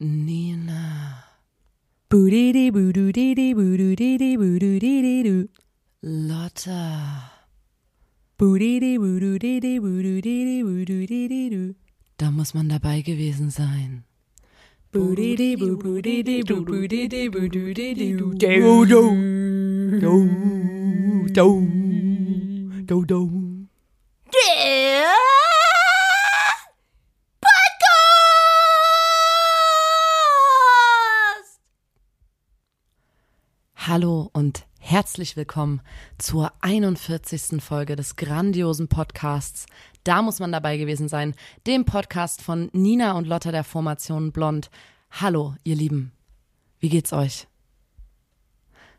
Nina. Lotta. Da muss man dabei gewesen sein. Do, do. Do, do. Do, Hallo und herzlich willkommen zur 41. Folge des grandiosen Podcasts. Da muss man dabei gewesen sein, dem Podcast von Nina und Lotta der Formation Blond. Hallo, ihr Lieben. Wie geht's euch?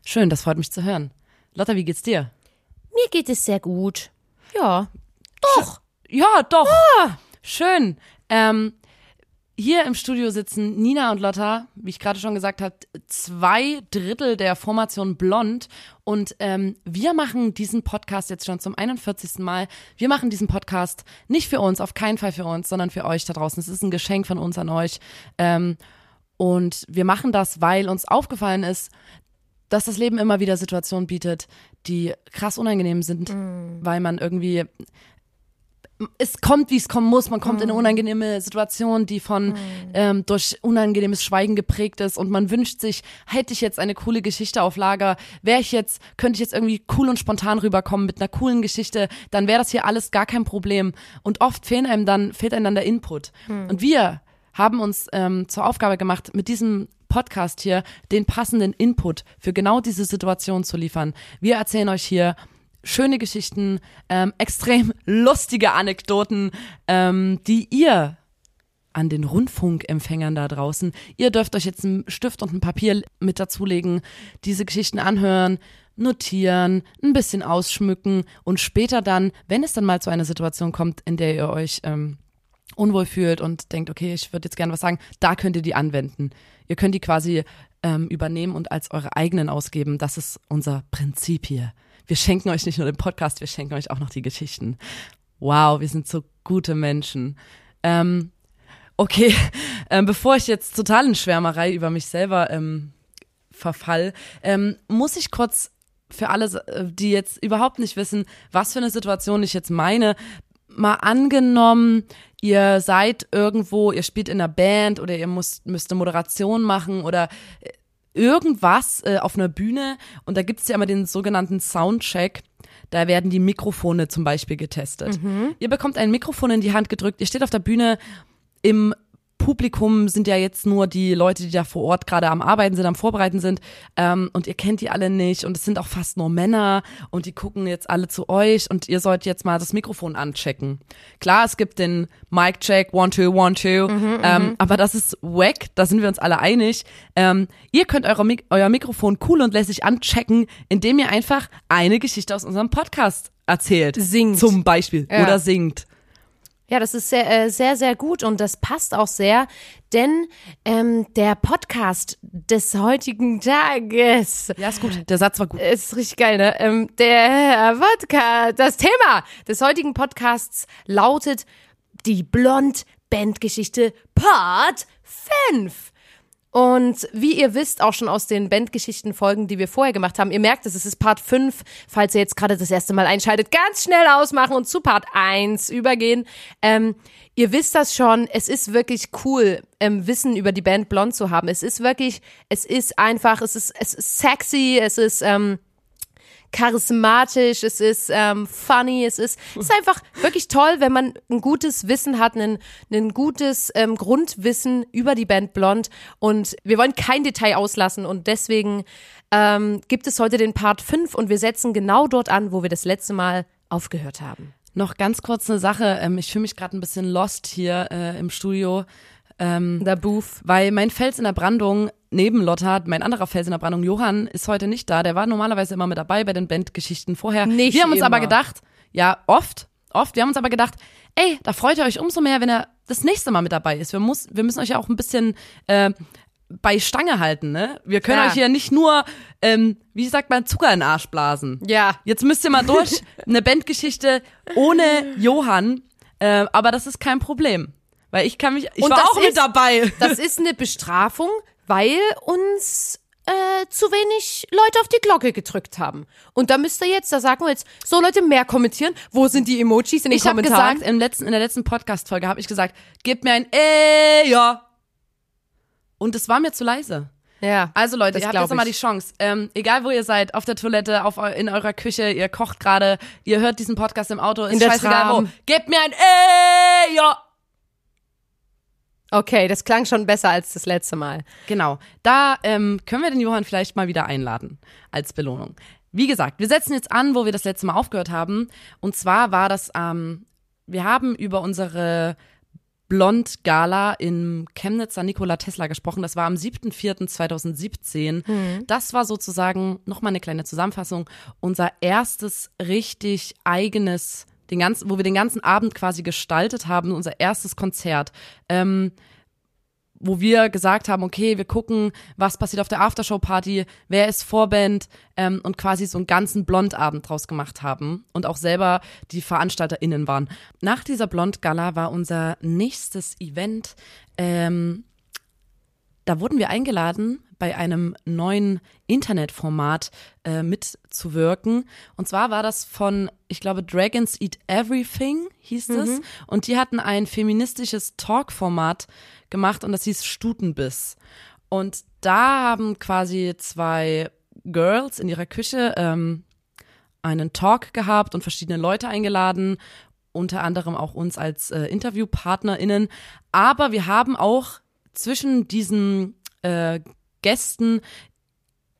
Schön, das freut mich zu hören. Lotta, wie geht's dir? Mir geht es sehr gut. Ja. Doch. Ja, doch. Schön. Ähm, hier im Studio sitzen Nina und Lotta, wie ich gerade schon gesagt habe, zwei Drittel der Formation Blond. Und ähm, wir machen diesen Podcast jetzt schon zum 41. Mal. Wir machen diesen Podcast nicht für uns, auf keinen Fall für uns, sondern für euch da draußen. Es ist ein Geschenk von uns an euch. Ähm, und wir machen das, weil uns aufgefallen ist, dass das Leben immer wieder Situationen bietet, die krass unangenehm sind, weil man irgendwie es kommt, wie es kommen muss. Man kommt in eine unangenehme Situation, die von ähm, durch unangenehmes Schweigen geprägt ist und man wünscht sich, hätte ich jetzt eine coole Geschichte auf Lager, wäre ich jetzt, könnte ich jetzt irgendwie cool und spontan rüberkommen mit einer coolen Geschichte, dann wäre das hier alles gar kein Problem. Und oft fehlen einem dann, fehlt einem dann der Input. Und wir haben uns ähm, zur Aufgabe gemacht, mit diesem Podcast hier den passenden Input für genau diese Situation zu liefern. Wir erzählen euch hier schöne Geschichten, ähm, extrem lustige Anekdoten, ähm, die ihr an den Rundfunkempfängern da draußen, ihr dürft euch jetzt einen Stift und ein Papier mit dazulegen, diese Geschichten anhören, notieren, ein bisschen ausschmücken und später dann, wenn es dann mal zu einer Situation kommt, in der ihr euch ähm, unwohl fühlt und denkt, okay, ich würde jetzt gerne was sagen, da könnt ihr die anwenden. Ihr könnt die quasi ähm, übernehmen und als eure eigenen ausgeben. Das ist unser Prinzip hier. Wir schenken euch nicht nur den Podcast, wir schenken euch auch noch die Geschichten. Wow, wir sind so gute Menschen. Ähm, okay, ähm, bevor ich jetzt total in Schwärmerei über mich selber ähm, verfall, ähm, muss ich kurz für alle, äh, die jetzt überhaupt nicht wissen, was für eine Situation ich jetzt meine, mal angenommen, ihr seid irgendwo, ihr spielt in einer Band oder ihr müsst, müsst eine Moderation machen oder äh, irgendwas äh, auf einer Bühne und da gibt's ja immer den sogenannten Soundcheck. Da werden die Mikrofone zum Beispiel getestet. Ihr bekommt ein Mikrofon in die Hand gedrückt, ihr steht auf der Bühne, im Publikum sind ja jetzt nur die Leute, die da vor Ort gerade am Arbeiten sind, am Vorbereiten sind. Ähm, und ihr kennt die alle nicht. Und es sind auch fast nur Männer. Und die gucken jetzt alle zu euch. Und ihr sollt jetzt mal das Mikrofon anchecken. Klar, es gibt den Mic-Check, one, two, one, two. ähm, aber das ist wack. Da sind wir uns alle einig. Ähm, ihr könnt eure, Mik euer Mikrofon cool und lässig anchecken, indem ihr einfach eine Geschichte aus unserem Podcast erzählt. Singt. Zum Beispiel. Ja. Oder singt. Ja, das ist sehr, äh, sehr, sehr gut und das passt auch sehr, denn ähm, der Podcast des heutigen Tages Ja, ist gut. Der Satz war gut. ist richtig geil, ne? Ähm, der Podcast, das Thema des heutigen Podcasts lautet die Blond-Bandgeschichte Part 5. Und wie ihr wisst, auch schon aus den Bandgeschichten-Folgen, die wir vorher gemacht haben, ihr merkt es, es ist Part 5. Falls ihr jetzt gerade das erste Mal einschaltet, ganz schnell ausmachen und zu Part 1 übergehen. Ähm, ihr wisst das schon, es ist wirklich cool, ähm, Wissen über die Band Blond zu haben. Es ist wirklich, es ist einfach, es ist, es ist sexy, es ist, ähm, charismatisch, es ist ähm, funny, es ist, es ist einfach wirklich toll, wenn man ein gutes Wissen hat, ein, ein gutes ähm, Grundwissen über die Band Blond und wir wollen kein Detail auslassen und deswegen ähm, gibt es heute den Part 5 und wir setzen genau dort an, wo wir das letzte Mal aufgehört haben. Noch ganz kurz eine Sache. Ähm, ich fühle mich gerade ein bisschen lost hier äh, im Studio. Ähm, Der Booth. weil mein Fels in der Brandung neben Lotta, mein anderer Fels in der Brandung, Johann, ist heute nicht da. Der war normalerweise immer mit dabei bei den Bandgeschichten vorher. Nicht wir haben uns aber immer. gedacht, ja, oft, oft, wir haben uns aber gedacht, ey, da freut ihr euch umso mehr, wenn er das nächste Mal mit dabei ist. Wir, muss, wir müssen euch ja auch ein bisschen äh, bei Stange halten, ne? Wir können Klar. euch hier nicht nur, ähm, wie sagt man, Zucker in den Arsch blasen. Ja. Jetzt müsst ihr mal durch eine Bandgeschichte ohne Johann. Äh, aber das ist kein Problem. Weil ich kann mich, ich Und war auch mit ist- dabei. Das ist eine Bestrafung, weil uns äh, zu wenig Leute auf die Glocke gedrückt haben. Und da müsst ihr jetzt, da sagen wir jetzt, so Leute mehr kommentieren. Wo sind die Emojis in den Ich habe Kommentaren? gesagt, im letzten, in der letzten Podcast-Folge habe ich gesagt, gib mir ein äh, ja. Und es war mir zu leise. ja. Also Leute, ihr habt jetzt nochmal die ich. Chance. Ähm, egal wo ihr seid, auf der Toilette, auf, in eurer Küche, ihr kocht gerade, ihr hört diesen Podcast im Auto, ist In der scheißegal wo. Tram. Gebt mir ein äh, ja. Okay, das klang schon besser als das letzte Mal. Genau. Da ähm, können wir den Johann vielleicht mal wieder einladen als Belohnung. Wie gesagt, wir setzen jetzt an, wo wir das letzte Mal aufgehört haben. Und zwar war das, ähm, wir haben über unsere Blond-Gala im Chemnitzer Nikola Tesla gesprochen. Das war am 7.4.2017. Das war sozusagen, nochmal eine kleine Zusammenfassung, unser erstes richtig eigenes, den ganzen, wo wir den ganzen Abend quasi gestaltet haben, unser erstes Konzert. Ähm, wo wir gesagt haben, okay, wir gucken, was passiert auf der Aftershow-Party, wer ist Vorband ähm, und quasi so einen ganzen Blondabend draus gemacht haben und auch selber die VeranstalterInnen waren. Nach dieser Blond-Gala war unser nächstes Event, ähm, da wurden wir eingeladen, bei einem neuen Internetformat äh, mitzuwirken. Und zwar war das von, ich glaube, Dragons Eat Everything hieß es. Und die hatten ein feministisches Talk-Format gemacht und das hieß Stutenbiss. Und da haben quasi zwei Girls in ihrer Küche ähm, einen Talk gehabt und verschiedene Leute eingeladen, unter anderem auch uns als äh, InterviewpartnerInnen. Aber wir haben auch zwischen diesen äh, Gästen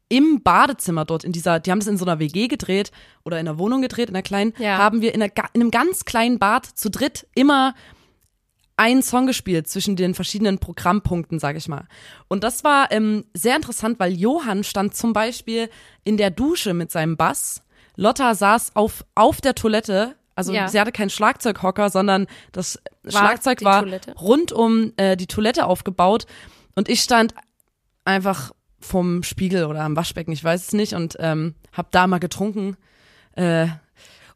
im Badezimmer dort in dieser, die haben das in so einer WG gedreht oder in einer Wohnung gedreht, in einer kleinen, Ja. haben wir in, einer, in einem ganz kleinen Bad zu dritt immer einen Song gespielt zwischen den verschiedenen Programmpunkten, sag ich mal. Und das war ähm, sehr interessant, weil Johann stand zum Beispiel in der Dusche mit seinem Bass. Lotta saß auf, auf der Toilette. Also Ja. sie hatte keinen Schlagzeughocker, sondern das War Schlagzeug war Toilette? rund um äh, die Toilette aufgebaut. Und ich stand einfach vom Spiegel oder am Waschbecken, ich weiß es nicht, und ähm, hab da mal getrunken. Äh,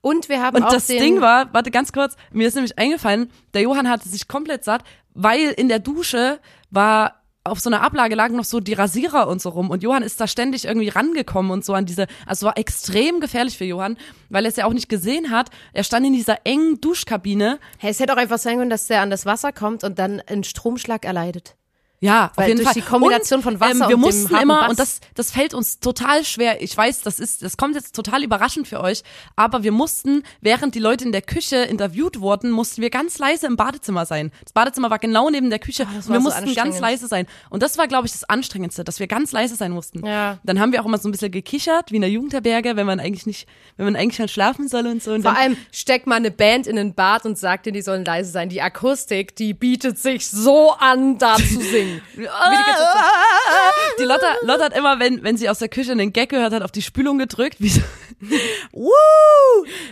Und wir haben und auch das Ding war, warte ganz kurz, mir ist nämlich eingefallen, der Johann hatte sich komplett satt, weil in der Dusche war auf so einer Ablage lagen noch so die Rasierer und so rum und Johann ist da ständig irgendwie rangekommen und so an diese, also war extrem gefährlich für Johann, weil er es ja auch nicht gesehen hat. Er stand in dieser engen Duschkabine. Hey, es hätte auch einfach sein können, dass der an das Wasser kommt und dann einen Stromschlag erleidet. Ja, Weil auf jeden durch Fall. die Kombination und, von Wasser ähm, wir und mussten immer Bass. und das das fällt uns total schwer. Ich weiß, das ist das kommt jetzt total überraschend für euch, aber wir mussten, während die Leute in der Küche interviewt wurden, mussten wir ganz leise im Badezimmer sein. Das Badezimmer war genau neben der Küche und war wir so mussten ganz leise sein. Und das war glaube ich das anstrengendste, dass wir ganz leise sein mussten. Ja. Dann haben wir auch immer so ein bisschen gekichert, wie in der Jugendherberge, wenn man eigentlich nicht, wenn man eigentlich schon schlafen soll und so und Vor allem steckt mal eine Band in ein Bad und sagt denen, die sollen leise sein. Die Akustik, die bietet sich so an, da zu singen. Wie die ganze Zeit Die Lotta, Lotta hat immer, wenn, wenn sie aus der Küche einen Gag gehört hat, auf die Spülung gedrückt. Wie so, Woo!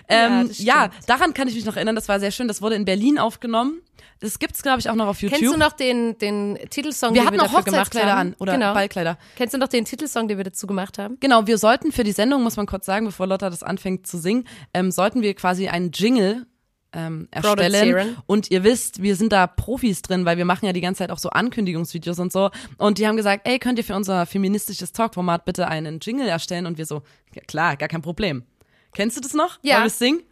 Ähm, ja, stimmt. daran kann ich mich noch erinnern. Das war sehr schön. Das wurde in Berlin aufgenommen. Das gibt's, glaube ich, auch noch auf YouTube. Kennst du noch den, den Titelsong, wir den wir auch dafür gemacht haben? an oder genau. Ballkleider. Kennst du noch den Titelsong, den wir dazu gemacht haben? Genau, wir sollten für die Sendung, muss man kurz sagen, bevor Lotta das anfängt zu singen, ähm, sollten wir quasi einen Jingle ähm, erstellen. Und ihr wisst, wir sind da Profis drin, weil wir machen ja die ganze Zeit auch so Ankündigungsvideos und so. Und die haben gesagt, ey, könnt ihr für unser feministisches Talkformat bitte einen Jingle erstellen? Und wir so, ja, klar, gar kein Problem. Kennst du das noch? Ja. Wollen wir singen?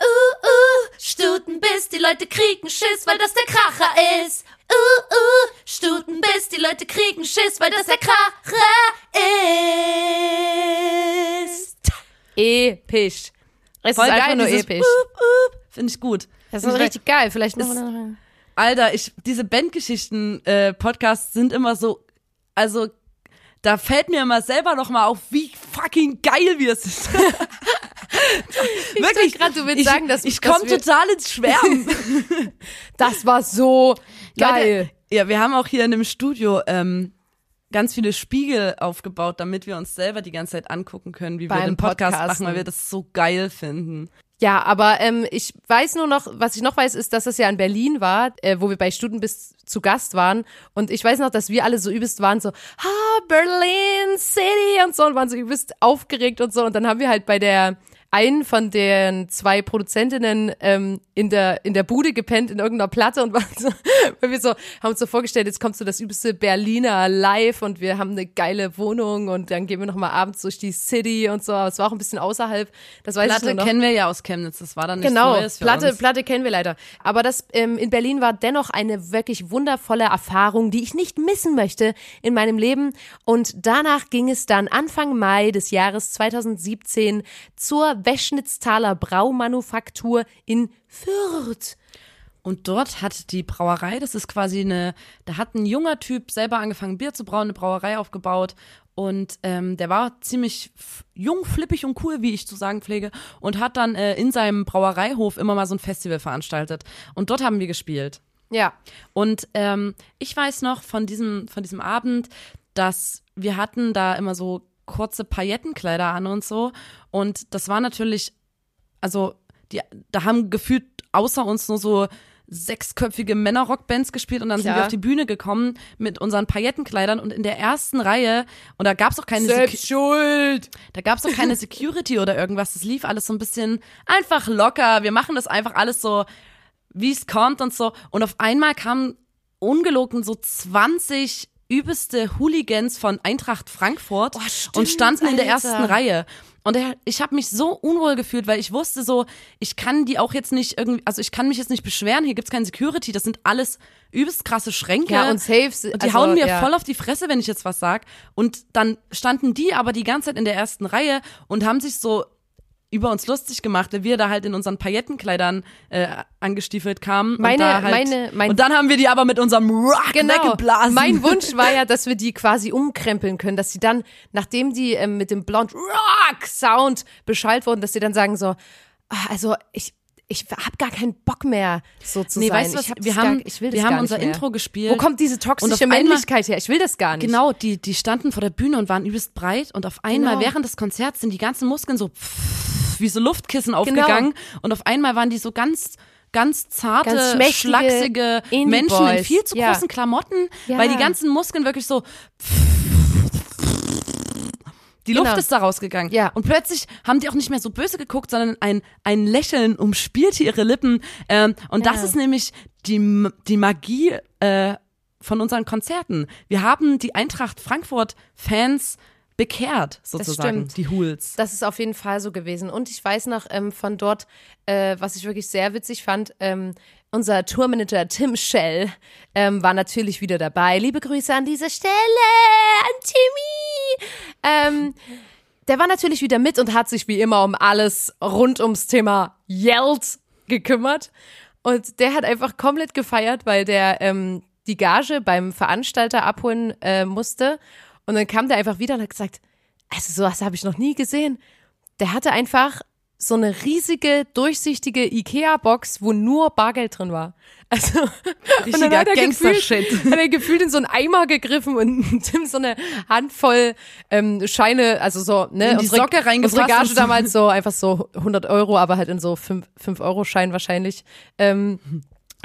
Uh, uh, Stutenbiss, die Leute kriegen Schiss, weil das der Kracher ist. Uh, uh, Stutenbiss, die Leute kriegen Schiss, weil das der Kracher ist. Episch. Es Voll ist einfach geil, nur dieses episch. Finde ich gut. Das ist ich richtig geil. Vielleicht Ist- Alter, ich, diese Bandgeschichten-Podcasts sind immer so, also, da fällt mir immer selber noch mal auf, wie fucking geil wir sind. Wirklich, grad, du willst ich, sagen, dass- ich komme total ins Schwärmen. Das war so geil. Leute, ja, wir haben auch hier in dem Studio ähm, ganz viele Spiegel aufgebaut, damit wir uns selber die ganze Zeit angucken können, wie wir Beim den Podcast Podcasten. machen, weil wir das so geil finden. Ja, aber ähm, ich weiß nur noch, was ich noch weiß, ist, dass es ja in Berlin war, äh, wo wir bei Studenbiss zu Gast waren. Und ich weiß noch, dass wir alle so übelst waren, so, ah, Berlin City und so, und waren so übelst aufgeregt und so. Und dann haben wir halt bei der einen von den zwei Produzentinnen ähm, in der in der Bude gepennt in irgendeiner Platte und waren so, weil wir so haben uns so vorgestellt, jetzt kommt so das übelste Berliner Live und wir haben eine geile Wohnung und dann gehen wir noch mal abends durch die City und so. Aber es war auch ein bisschen außerhalb. Das weiß ich Platte nur noch. kennen wir ja aus Chemnitz, das war dann nichts Genau, Neues für Platte, uns. Platte kennen wir leider. Aber das ähm, in Berlin war dennoch eine wirklich wundervolle Erfahrung, die ich nicht missen möchte in meinem Leben. Und danach ging es dann Anfang Mai des Jahres 2017 zur Weschnitztaler Braumanufaktur in Fürth. Und dort hat die Brauerei, das ist quasi eine, da hat ein junger Typ selber angefangen, Bier zu brauen, eine Brauerei aufgebaut. Und ähm, der war ziemlich jung, flippig und cool, wie ich zu sagen pflege, und hat dann äh, in seinem Brauereihof immer mal so ein Festival veranstaltet. Und dort haben wir gespielt. Ja, Und ähm, ich weiß noch von diesem, von diesem Abend, dass wir hatten da immer so kurze Paillettenkleider an und so. Und das war natürlich, also die, da haben gefühlt außer uns nur so sechsköpfige Männerrockbands gespielt und dann sind Klar. wir auf die Bühne gekommen mit unseren Paillettenkleidern und in der ersten Reihe und da gab's auch keine selbst schuld. da gab's auch keine Security oder irgendwas. Das lief alles so ein bisschen einfach locker. Wir machen das einfach alles so, wie es kommt und so. Und auf einmal kamen ungelogen so 20 übelste Hooligans von Eintracht Frankfurt Oh, stimmt, und standen in der Alter. ersten Reihe. Und der, ich habe mich so unwohl gefühlt, weil ich wusste so, ich kann die auch jetzt nicht irgendwie, also ich kann mich jetzt nicht beschweren, hier gibt's keine Security, das sind alles übelst krasse Schränke. Ja, und Saves. Und die also, hauen mir ja. voll auf die Fresse, wenn ich jetzt was sag. Und dann standen die aber die ganze Zeit in der ersten Reihe und haben sich so über uns lustig gemacht, weil wir da halt in unseren Paillettenkleidern äh, angestiefelt kamen. Meine- und da halt, meine- mein- und dann haben wir die aber mit unserem Rock Genau. weggeblasen. Mein Wunsch war ja, dass wir die quasi umkrempeln können, dass sie dann, nachdem die ähm, mit dem Blond Rock Sound beschallt wurden, dass sie dann sagen so, ah, also ich ich hab gar keinen Bock mehr, so zu Nee, sein. weißt du was? Wir haben- gar, ich will das wir haben unser mehr. Intro gespielt. Wo kommt diese toxische Männlichkeit her? Ich will das gar nicht. Genau, die, die standen vor der Bühne und waren übelst breit und auf einmal Genau. während des Konzerts sind die ganzen Muskeln so wie so Luftkissen aufgegangen und auf einmal waren die so ganz ganz zarte, Ganz schlachsige. Menschen in viel zu Ja. großen Klamotten, Ja. weil die ganzen Muskeln wirklich so die Genau. Luft ist da rausgegangen. Ja. Und plötzlich haben die auch nicht mehr so böse geguckt, sondern ein, ein Lächeln umspielte ihre Lippen. Ähm, und das Ja. ist nämlich die, die Magie äh, von unseren Konzerten. Wir haben die Eintracht Frankfurt-Fans bekehrt, sozusagen, stimmt. die Hools. Das ist auf jeden Fall so gewesen. Und ich weiß noch ähm, von dort, äh, was ich wirklich sehr witzig fand, ähm, unser Tourmanager Tim Schell ähm, war natürlich wieder dabei. Liebe Grüße an dieser Stelle an Timmy. Ähm, der war natürlich wieder mit und hat sich wie immer um alles rund ums Thema Yelled gekümmert. Und der hat einfach komplett gefeiert, weil der ähm, die Gage beim Veranstalter abholen äh, musste. Und dann kam der einfach wieder und hat gesagt, also sowas habe ich noch nie gesehen. Der hatte einfach so eine riesige, durchsichtige Ikea-Box, wo nur Bargeld drin war. Also und dann hat er Gangster-Shit. gefühlt- Hat er gefühlt in so einen Eimer gegriffen und Tim so eine Handvoll ähm, Scheine, also so, ne, In die Socke reingefasst Unsere Gage damals so einfach so 100 Euro, aber halt in so 5, 5 Euro Schein wahrscheinlich. Ähm,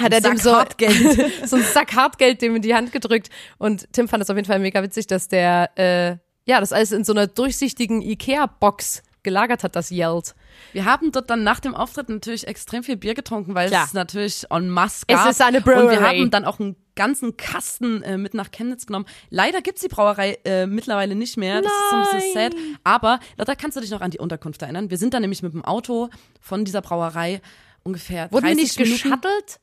hat er dem so, Hartgeld. so einen Sack Hartgeld dem in die Hand gedrückt und Tim fand das auf jeden Fall mega witzig, dass der äh, ja das alles in so einer durchsichtigen Ikea-Box gelagert hat, das Yelled. Wir haben dort dann nach dem Auftritt natürlich extrem viel Bier getrunken, weil Klar. es natürlich en masse Es gab. ist eine Und wir Brewery. haben dann auch einen ganzen Kasten äh, mit nach Chemnitz genommen. Leider gibt's die Brauerei äh, mittlerweile nicht mehr. Das ist so ein bisschen sad. Aber Lotta, kannst du dich noch an die Unterkunft erinnern? Wir sind dann nämlich mit dem Auto von dieser Brauerei ungefähr Wurden wir 30 nicht Minuten. geschattelt?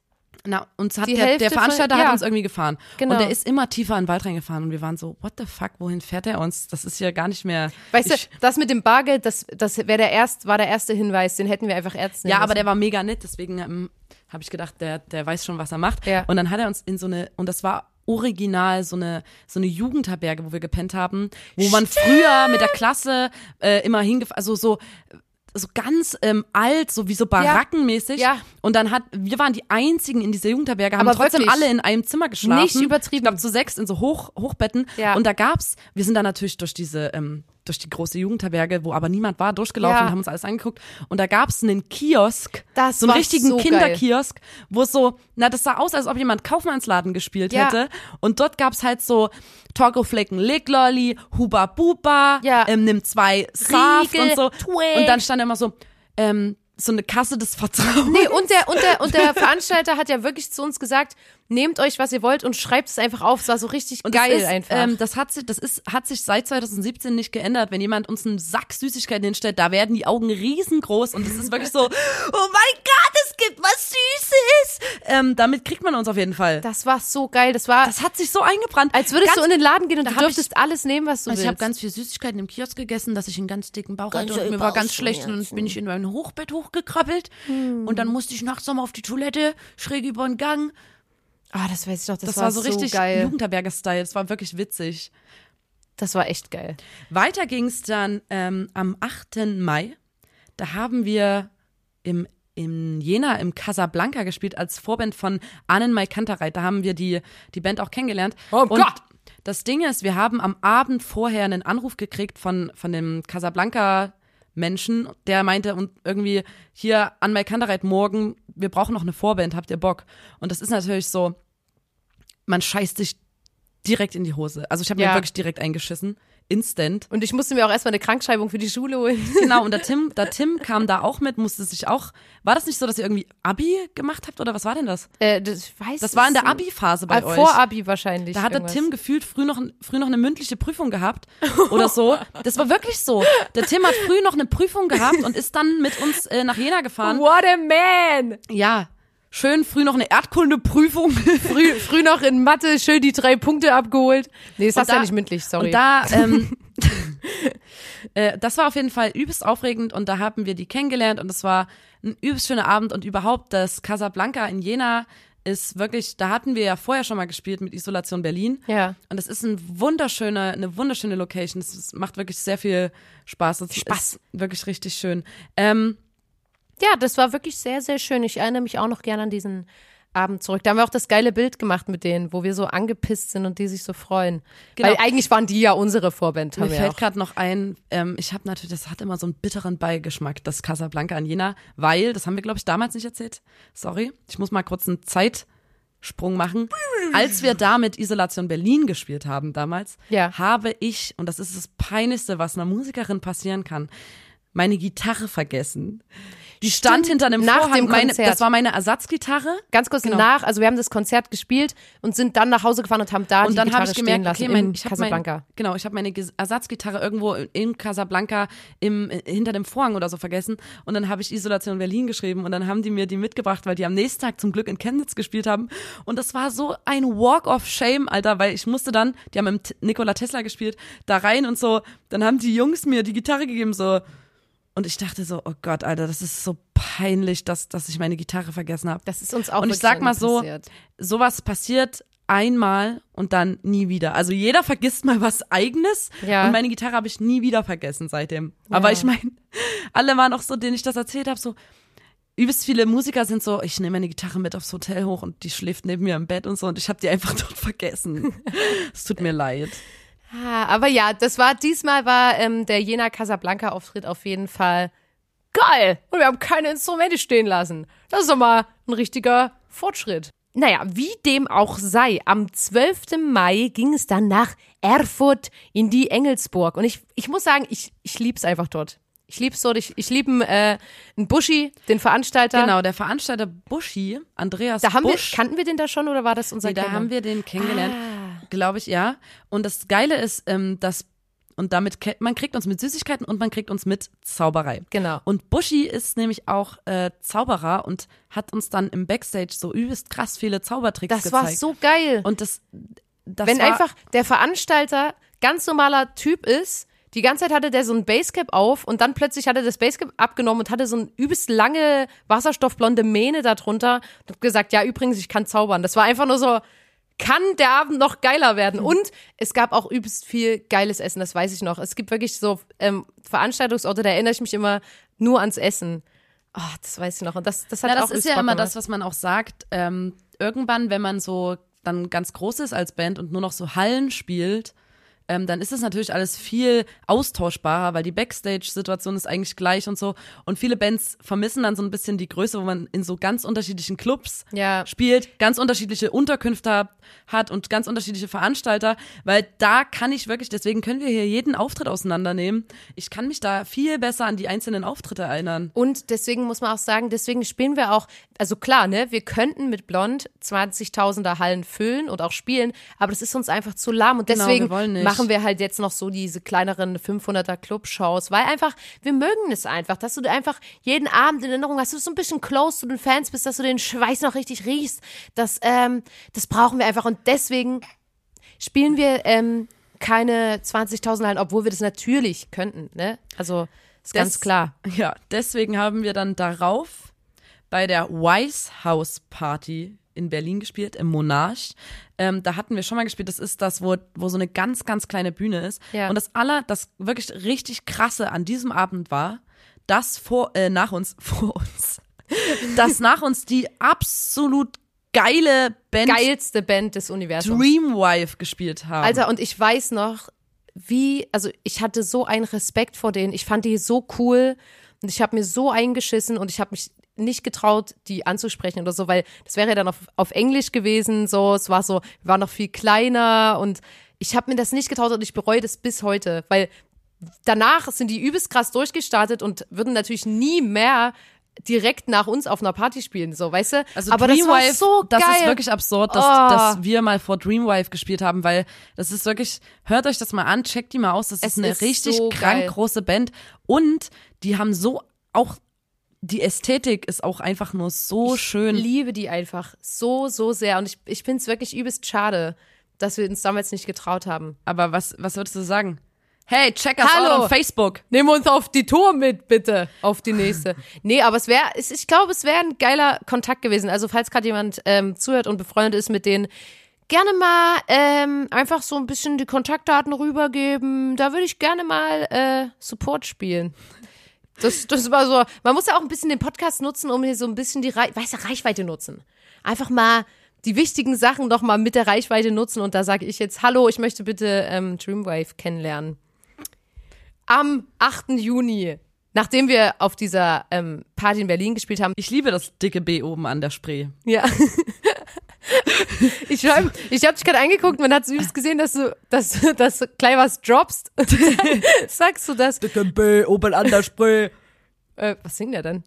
Na, uns hat der, der Veranstalter von- ja. hat uns irgendwie gefahren. Genau. Und der ist immer tiefer in den Wald reingefahren und wir waren so, what the fuck, wohin fährt er uns? Das ist ja gar nicht mehr. Weißt ich, du, das mit dem Bargeld, das, das wäre der erst, war der erste Hinweis, den hätten wir einfach Ärzten Ja, aber der war mega nett, deswegen ähm, habe ich gedacht, der, der weiß schon, was er macht. Ja. Und dann hat er uns in so eine, und das war original so eine so eine Jugendherberge, wo wir gepennt haben, wo man früher mit der Klasse äh, immer hingef also so so ganz ähm, alt, so wie so barackenmäßig. Ja. Und dann hat, wir waren die einzigen in dieser Jugendherberge, haben Aber trotzdem wirklich. alle in einem Zimmer geschlafen. Nicht übertrieben. Ich glaube zu sechs in so Hoch, Hochbetten. Ja. Und da gab's, wir sind dann natürlich durch diese, ähm, durch die große Jugendherberge, wo aber niemand war, durchgelaufen Ja. und haben uns alles angeguckt. Und da gab's einen Kiosk, Das so einen richtigen so. Kinderkiosk, wo es so, na, das sah aus, als ob jemand Kaufmannsladen gespielt Ja. hätte. Und dort gab's halt so Torgoflecken Licklolly, Huba Buba, Ja. ähm, nimm zwei Saft Riegel, und so. Twix. Und dann stand immer so, ähm, so eine Kasse des Vertrauens. Nee, und der, und, der, und der Veranstalter hat ja wirklich zu uns gesagt, nehmt euch, was ihr wollt und schreibt es einfach auf. Es war so richtig Und geil das ist, einfach. Ähm, das hat sich, das ist, hat sich seit 2017 nicht geändert. Wenn jemand uns einen Sack Süßigkeiten hinstellt, da werden die Augen riesengroß und es ist wirklich so, oh mein Gott, es gibt was Süßes. Ähm, damit kriegt man uns auf jeden Fall. das war so geil. Das war, Das hat sich so eingebrannt. als würdest Ganz- du in den Laden gehen und da du dürftest alles nehmen, was du Also ich willst. habe ganz viel Süßigkeiten im Kiosk gegessen, dass ich einen ganz dicken Bauch hatte Ganze und mir war ganz schlecht und dann bin ich in mein Hochbett hochgekrabbelt Hm. und dann musste ich nachts nochmal auf die Toilette, schräg über den Gang. Ah, das weiß ich noch. Das, Das, war so richtig geil. Jugendherberger-Style. Das war wirklich witzig. Das war echt geil. Weiter ging es dann ähm, am 8. Mai. Da haben wir im, in Jena im Casablanca gespielt als Vorband von Annenmai Kantereit. Da haben wir die, die Band auch kennengelernt. Oh Und Gott! Das Ding ist, wir haben am Abend vorher einen Anruf gekriegt von, von dem Casablanca Menschen, der meinte und irgendwie hier an Mai Kantereit morgen, wir brauchen noch eine Vorband, habt ihr Bock? Und das ist natürlich so, man scheißt sich direkt in die Hose. Also ich habe Ja. mir wirklich direkt eingeschissen. Instant. Und ich musste mir auch erstmal eine Krankschreibung für die Schule holen. Genau, und der Tim, der Tim kam da auch mit, musste sich auch. War das nicht so, dass ihr irgendwie Abi gemacht habt oder was war denn das? Äh, das, ich weiß Das war in der Abi-Phase bei Äh, euch. Vor Abi wahrscheinlich. Da hat der. Tim gefühlt früh noch, früh noch eine mündliche Prüfung gehabt oder so. Das war wirklich so. Der Tim hat früh noch eine Prüfung gehabt und ist dann mit uns äh, nach Jena gefahren. What a man! Ja, schön früh noch eine Erdkunde-Prüfung. Früh, früh noch in Mathe schön die drei Punkte abgeholt. Nee, das hast da- ja nicht mündlich, sorry. Und da, ähm, äh, das war auf jeden Fall übelst aufregend und da haben wir die kennengelernt und das war ein übelst schöner Abend und überhaupt das Casablanca in Jena ist wirklich, da hatten wir ja vorher schon mal gespielt mit Isolation Berlin. Ja. Und das ist ein wunderschöne, eine wunderschöne Location. Es macht wirklich sehr viel Spaß. Es Spaß. Ist wirklich richtig schön. Ähm, Ja, das war wirklich sehr, sehr schön. Ich erinnere mich auch noch gerne an diesen Abend zurück. Da haben wir auch das geile Bild gemacht mit denen, wo wir so angepisst sind und die sich so freuen. Genau. Weil eigentlich waren die ja unsere Vorband. Mir fällt gerade noch ein, ähm, ich habe natürlich, das hat immer so einen bitteren Beigeschmack, das Casablanca in Jena, weil, das haben wir, glaube ich, damals nicht erzählt. Sorry, ich muss mal kurz einen Zeitsprung machen. Als wir da mit Isolation Berlin gespielt haben damals, Ja. habe ich, und das ist das Peinlichste, was einer Musikerin passieren kann, meine Gitarre vergessen. Die stand hinter einem nach Vorhang. dem meine, das war meine Ersatzgitarre. Ganz kurz Genau. nach, also wir haben das Konzert gespielt und sind dann nach Hause gefahren und haben da Und die dann Gitarre habe ich gemerkt, stehen lassen okay, mein, in ich habe mein, Casablanca. genau, ich habe meine Ersatzgitarre irgendwo in Casablanca im hinter dem Vorhang oder so vergessen und dann habe ich Isolation Berlin geschrieben und dann haben die mir die mitgebracht, weil die am nächsten Tag zum Glück in Chemnitz gespielt haben und das war so ein Walk of Shame, Alter, weil ich musste dann, die haben im Nikola Tesla gespielt, da rein und so, dann haben die Jungs mir die Gitarre gegeben so und ich dachte so, oh Gott, Alter, das ist so peinlich, dass dass ich meine Gitarre vergessen habe. Das ist uns auch Und ich sag mal so, passiert. sowas passiert einmal und dann nie wieder. Also jeder vergisst mal was eigenes Ja. und meine Gitarre habe ich nie wieder vergessen seitdem. Aber ich meine, alle waren auch so, denen ich das erzählt habe, so übelst viele Musiker sind so, ich nehme meine Gitarre mit aufs Hotel hoch und die schläft neben mir im Bett und so und ich habe die einfach dort vergessen. Es tut mir leid. Ah, aber ja, das war diesmal war ähm, der Jena Casablanca Auftritt auf jeden Fall geil. Und wir haben keine Instrumente stehen lassen. Das ist doch mal ein richtiger Fortschritt. Naja, wie dem auch sei, am 12. Mai ging es dann nach Erfurt in die Engelsburg. Und ich, ich muss sagen, ich, ich lieb's einfach dort. Ich lieb's dort. Ich, ich liebe äh, einen Buschi, den Veranstalter. Genau, der Veranstalter Buschi, Andreas Da haben Busch, wir, kannten wir den da schon oder war das unser Nee, da haben wir den kennengelernt, Ah. Glaube ich, ja. Und das Geile ist, ähm, dass und damit man kriegt uns mit Süßigkeiten und man kriegt uns mit Zauberei. Genau. Und Buschi ist nämlich auch äh, Zauberer und hat uns dann im Backstage so übelst krass viele Zaubertricks Das gezeigt. war so geil. und das, das Wenn war, einfach der Veranstalter ganz normaler Typ ist, die ganze Zeit hatte der so ein Basecap auf und dann plötzlich hat er das Basecap abgenommen und hatte so ein übelst lange wasserstoffblonde Mähne darunter und hat gesagt, ja, übrigens, ich kann zaubern. Das war einfach nur so, kann der Abend noch geiler werden? Und es gab auch übelst viel geiles Essen, das weiß ich noch. Es gibt wirklich so ähm, Veranstaltungsorte, da erinnere ich mich immer nur ans Essen. Oh, das weiß ich noch. Und das, das hat Ja, das auch ist ja Bock immer gemacht. das, was man auch sagt. Ähm, irgendwann, wenn man so dann ganz groß ist als Band und nur noch so Hallen spielt, ähm, dann ist es natürlich alles viel austauschbarer, weil die Backstage-Situation ist eigentlich gleich und so. Und viele Bands vermissen dann so ein bisschen die Größe, wo man in so ganz unterschiedlichen Clubs Ja. spielt, ganz unterschiedliche Unterkünfte hat und ganz unterschiedliche Veranstalter, weil da kann ich wirklich, deswegen können wir hier jeden Auftritt auseinandernehmen. Ich kann mich da viel besser an die einzelnen Auftritte erinnern. Und deswegen muss man auch sagen, deswegen spielen wir auch, also klar, ne, wir könnten mit Blond 20.000er Hallen füllen und auch spielen, aber das ist uns einfach zu lahm und Genau, deswegen wir wollen nicht. Machen wir halt jetzt noch so diese kleineren 500er Clubshows, weil einfach, wir mögen es einfach, dass du einfach jeden Abend in Erinnerung hast, dass du so ein bisschen close zu den Fans bist, dass du den Schweiß noch richtig riechst, das, ähm, das brauchen wir einfach und deswegen spielen wir ähm, keine 20.000 Hallen, obwohl wir das natürlich könnten, ne? Also, ist ganz Des- klar. Ja, deswegen haben wir dann darauf bei der Wise House Party in Berlin gespielt, im Monarch. Ähm, da hatten wir schon mal gespielt. Das ist das, wo, wo so eine ganz, ganz kleine Bühne ist. Ja. Und das aller, das wirklich richtig krasse an diesem Abend war, dass vor, äh, nach uns, vor uns, dass nach uns die absolut geile Band Geilste Band des Universums. Dreamwife gespielt haben. Alter, und ich weiß noch, wie, also ich hatte so einen Respekt vor denen. Ich fand die so cool und ich habe mir so eingeschissen und ich habe mich nicht getraut, die anzusprechen oder so, weil das wäre ja dann auf, auf Englisch gewesen, so, es war so, wir waren noch viel kleiner und ich habe mir das nicht getraut und ich bereue das bis heute, weil danach sind die übelst krass durchgestartet und würden natürlich nie mehr direkt nach uns auf einer Party spielen, so, weißt du? Also Aber das war Dreamwife, so geil. das ist wirklich absurd, dass, Oh. dass wir mal vor Dreamwife gespielt haben, weil das ist wirklich, hört euch das mal an, checkt die mal aus, das Es ist eine ist richtig so krank geil. große Band und die haben so auch die Ästhetik ist auch einfach nur so schön. liebe die einfach so, so sehr. Und ich, ich finde es wirklich übelst schade, dass wir uns damals nicht getraut haben. Aber was, was würdest du sagen? Hey, check us Hallo. out on Facebook. Nimm uns auf die Tour mit, bitte. Auf die nächste. nee, aber es wäre, ich glaube, es wäre ein geiler Kontakt gewesen. Also, falls gerade jemand ähm, zuhört und befreundet ist mit denen, gerne mal ähm, einfach so ein bisschen die Kontaktdaten rübergeben. Da würde ich gerne mal äh, Support spielen. Das, das war so, man muss ja auch ein bisschen den Podcast nutzen, um hier so ein bisschen die Rei weißt du, Reichweite nutzen. Einfach mal die wichtigen Sachen doch mal mit der Reichweite nutzen und da sage ich jetzt, hallo, ich möchte bitte ähm, Dreamwave kennenlernen. Am 8. Juni, nachdem wir auf dieser ähm, Party in Berlin gespielt haben, Ich liebe das dicke B oben an der Spree. ja. Ich, schreib, ich habe dich gerade angeguckt, man hat süß gesehen, dass du, dass, du- dass du gleich was droppst. Sagst du das? Dicke B oben an der Spree. Äh, was singt der denn?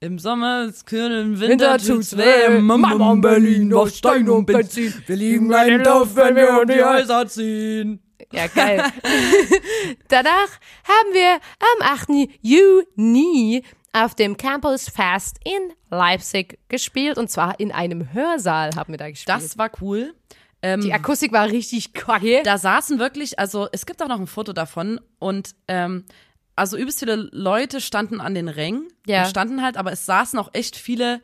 Im Sommer ist kühl, im Winter Winter tut's weh. Mama in Berlin auf Stein und Benzin. Wir liegen einen Dorf, wenn wir um die Häuser ziehen. Ja, geil. Danach haben wir am 8. Juni auf dem Campus Fest in Leipzig gespielt und zwar in einem Hörsaal haben wir da gespielt. Das war cool. Ähm, Die Akustik war richtig kacke. da saßen wirklich, also es gibt auch noch ein Foto davon und ähm, also übelst viele Leute standen an den Rängen, Ja. und standen halt, aber es saßen auch echt viele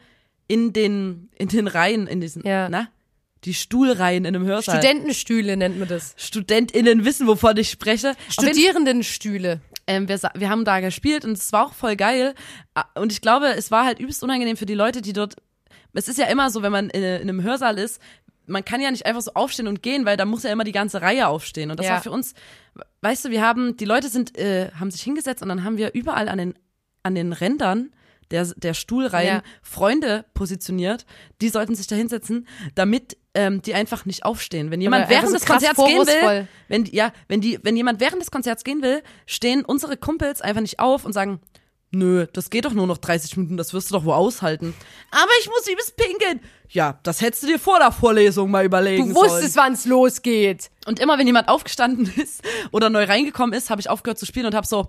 in den in den Reihen, in diesen, Ja. na, die Stuhlreihen in einem Hörsaal. Studentenstühle nennt man das. StudentInnen wissen, wovon ich spreche. Studierendenstühle. ähm, wir, wir haben da gespielt und es war auch voll geil. Ah, Und ich glaube, es war halt übelst unangenehm für die Leute, die dort. Es ist ja immer so, wenn man in, in einem Hörsaal ist, man kann ja nicht einfach so aufstehen und gehen, weil da muss ja immer die ganze Reihe aufstehen. Und das Ja. war für uns, weißt du, wir haben, die Leute sind, äh, haben sich hingesetzt und dann haben wir überall an den, an den Rändern der, der Stuhlreihen Ja. Freunde positioniert, die sollten sich da hinsetzen, damit ähm, die einfach nicht aufstehen. Wenn jemand einfach während so des Konzerts gehen will, wenn ja, wenn die, wenn jemand während des Konzerts gehen will, stehen unsere Kumpels einfach nicht auf und sagen, nö, das geht doch nur noch 30 Minuten, das wirst du doch wohl aushalten. Aber ich muss übelst pinkeln. Ja, das hättest du dir vor der Vorlesung mal überlegen Du sollen. wusstest, wann's losgeht. Und immer wenn jemand aufgestanden ist oder neu reingekommen ist, habe ich aufgehört zu spielen und habe so,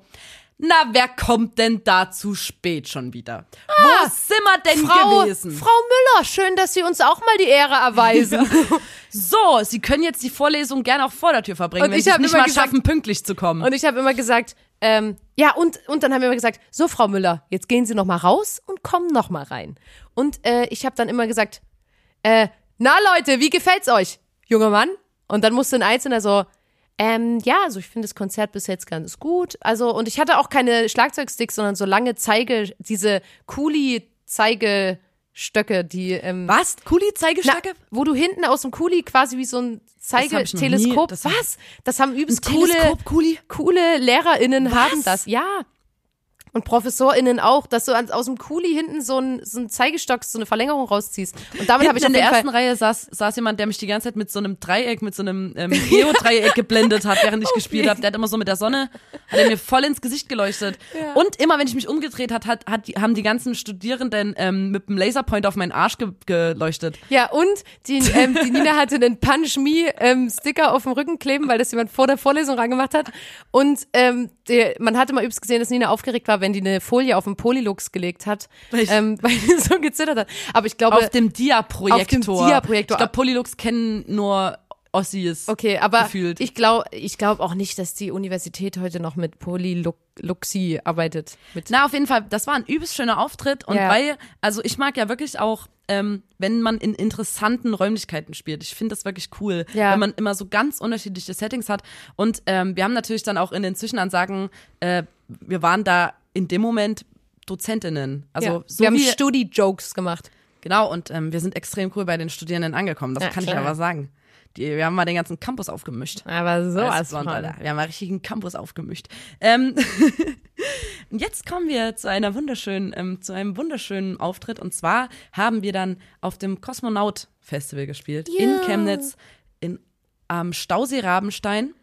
na, wer kommt denn da zu spät schon wieder? Wo sind wir denn Ah, Frau, gewesen? Frau Müller, schön, dass Sie uns auch mal die Ehre erweisen. So, Sie können jetzt die Vorlesung gerne auch vor der Tür verbringen, Und wenn ich Sie es nicht immer mal gesagt- schaffen, pünktlich zu kommen. Und ich habe immer gesagt, ähm, ja, und, und dann haben wir immer gesagt, so Frau Müller, jetzt gehen Sie noch mal raus und kommen noch mal rein. Und äh, ich habe dann immer gesagt, äh, na Leute, wie gefällt's euch, junger Mann? Und dann musste ein Einzelner so, ähm, ja, also ich finde das Konzert bis jetzt ganz gut. Also, und ich hatte auch keine Schlagzeugsticks, sondern so lange Zeige, diese Kuli-Zeigestöcke, die, ähm, Was? na, Kuli-Zeigestöcke? wo du hinten aus dem Kuli quasi wie so ein Zeigeteleskop. Was? Das haben übelst coole, coole LehrerInnen Was? haben das. Ja. Und ProfessorInnen auch, dass du aus dem Kuli hinten so ein, so ein Zeigestock, so eine Verlängerung rausziehst. Und damit habe ich in der ersten Fall, Reihe saß, saß jemand, der mich die ganze Zeit mit so einem Dreieck, mit so einem ähm, Geodreieck geblendet hat, während ich gespielt habe. Der hat immer so mit der Sonne, hat er mir voll ins Gesicht geleuchtet. Und immer, wenn ich mich umgedreht hat, hat, hat die, haben die ganzen Studierenden ähm, mit dem Laserpoint auf meinen Arsch ge geleuchtet. ja, und die, ähm, die Nina hatte einen Punch Me ähm, Sticker auf dem Rücken kleben, weil das jemand vor der Vorlesung rangemacht hat. Und ähm, der, man hatte mal übrigens gesehen, dass Nina aufgeregt war, wenn die eine Folie auf den Polylux gelegt hat, ähm, weil die so gezittert hat. Aber ich glaube, Auf dem Dia-Projektor. Auf dem Dia-Projektor. Ich glaube, Polylux kennen nur Ossis. Okay, aber gefühlt. ich glaube ich glaub auch nicht, dass die Universität heute noch mit Polyluxie arbeitet. Mit Na, auf jeden Fall, das war ein übelst schöner Auftritt und Ja. weil, also ich mag ja wirklich auch, ähm, wenn man in interessanten Räumlichkeiten spielt. Ich finde das wirklich cool, Ja. wenn man immer so ganz unterschiedliche Settings hat. Und ähm, wir haben natürlich dann auch in den Zwischenansagen, äh, wir waren da in dem Moment Dozentinnen. Also ja. so wir haben Studi-Jokes gemacht. genau, und ähm, wir sind extrem cool bei den Studierenden angekommen. Das Ja, kann klar. ich aber sagen. Die, wir haben mal den ganzen Campus aufgemischt. Aber so Als Blond, Alter. Wir haben einen richtigen Campus aufgemischt. Ähm, und jetzt kommen wir zu einer wunderschönen, ähm, zu einem wunderschönen Auftritt. Und zwar haben wir dann auf dem Kosmonaut Festival gespielt in Chemnitz in am Stausee Rabenstein.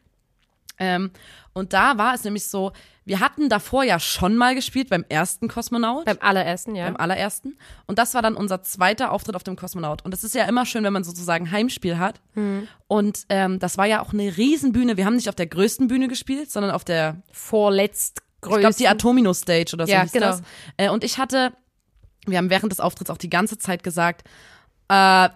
Ähm, und da war es nämlich so, wir hatten davor ja schon mal gespielt beim ersten Kosmonaut Beim allerersten, ja. beim allerersten. Und das war dann unser zweiter Auftritt auf dem Kosmonaut. Und das ist ja immer schön, wenn man sozusagen Heimspiel hat. Und ähm, das war ja auch eine Riesenbühne. Wir haben nicht auf der größten Bühne gespielt, sondern auf der, Vorletzt ich glaube, die. Atomino Stage oder so Ja, hieß genau. das. Äh, und ich hatte, wir haben während des Auftritts auch die ganze Zeit gesagt, äh,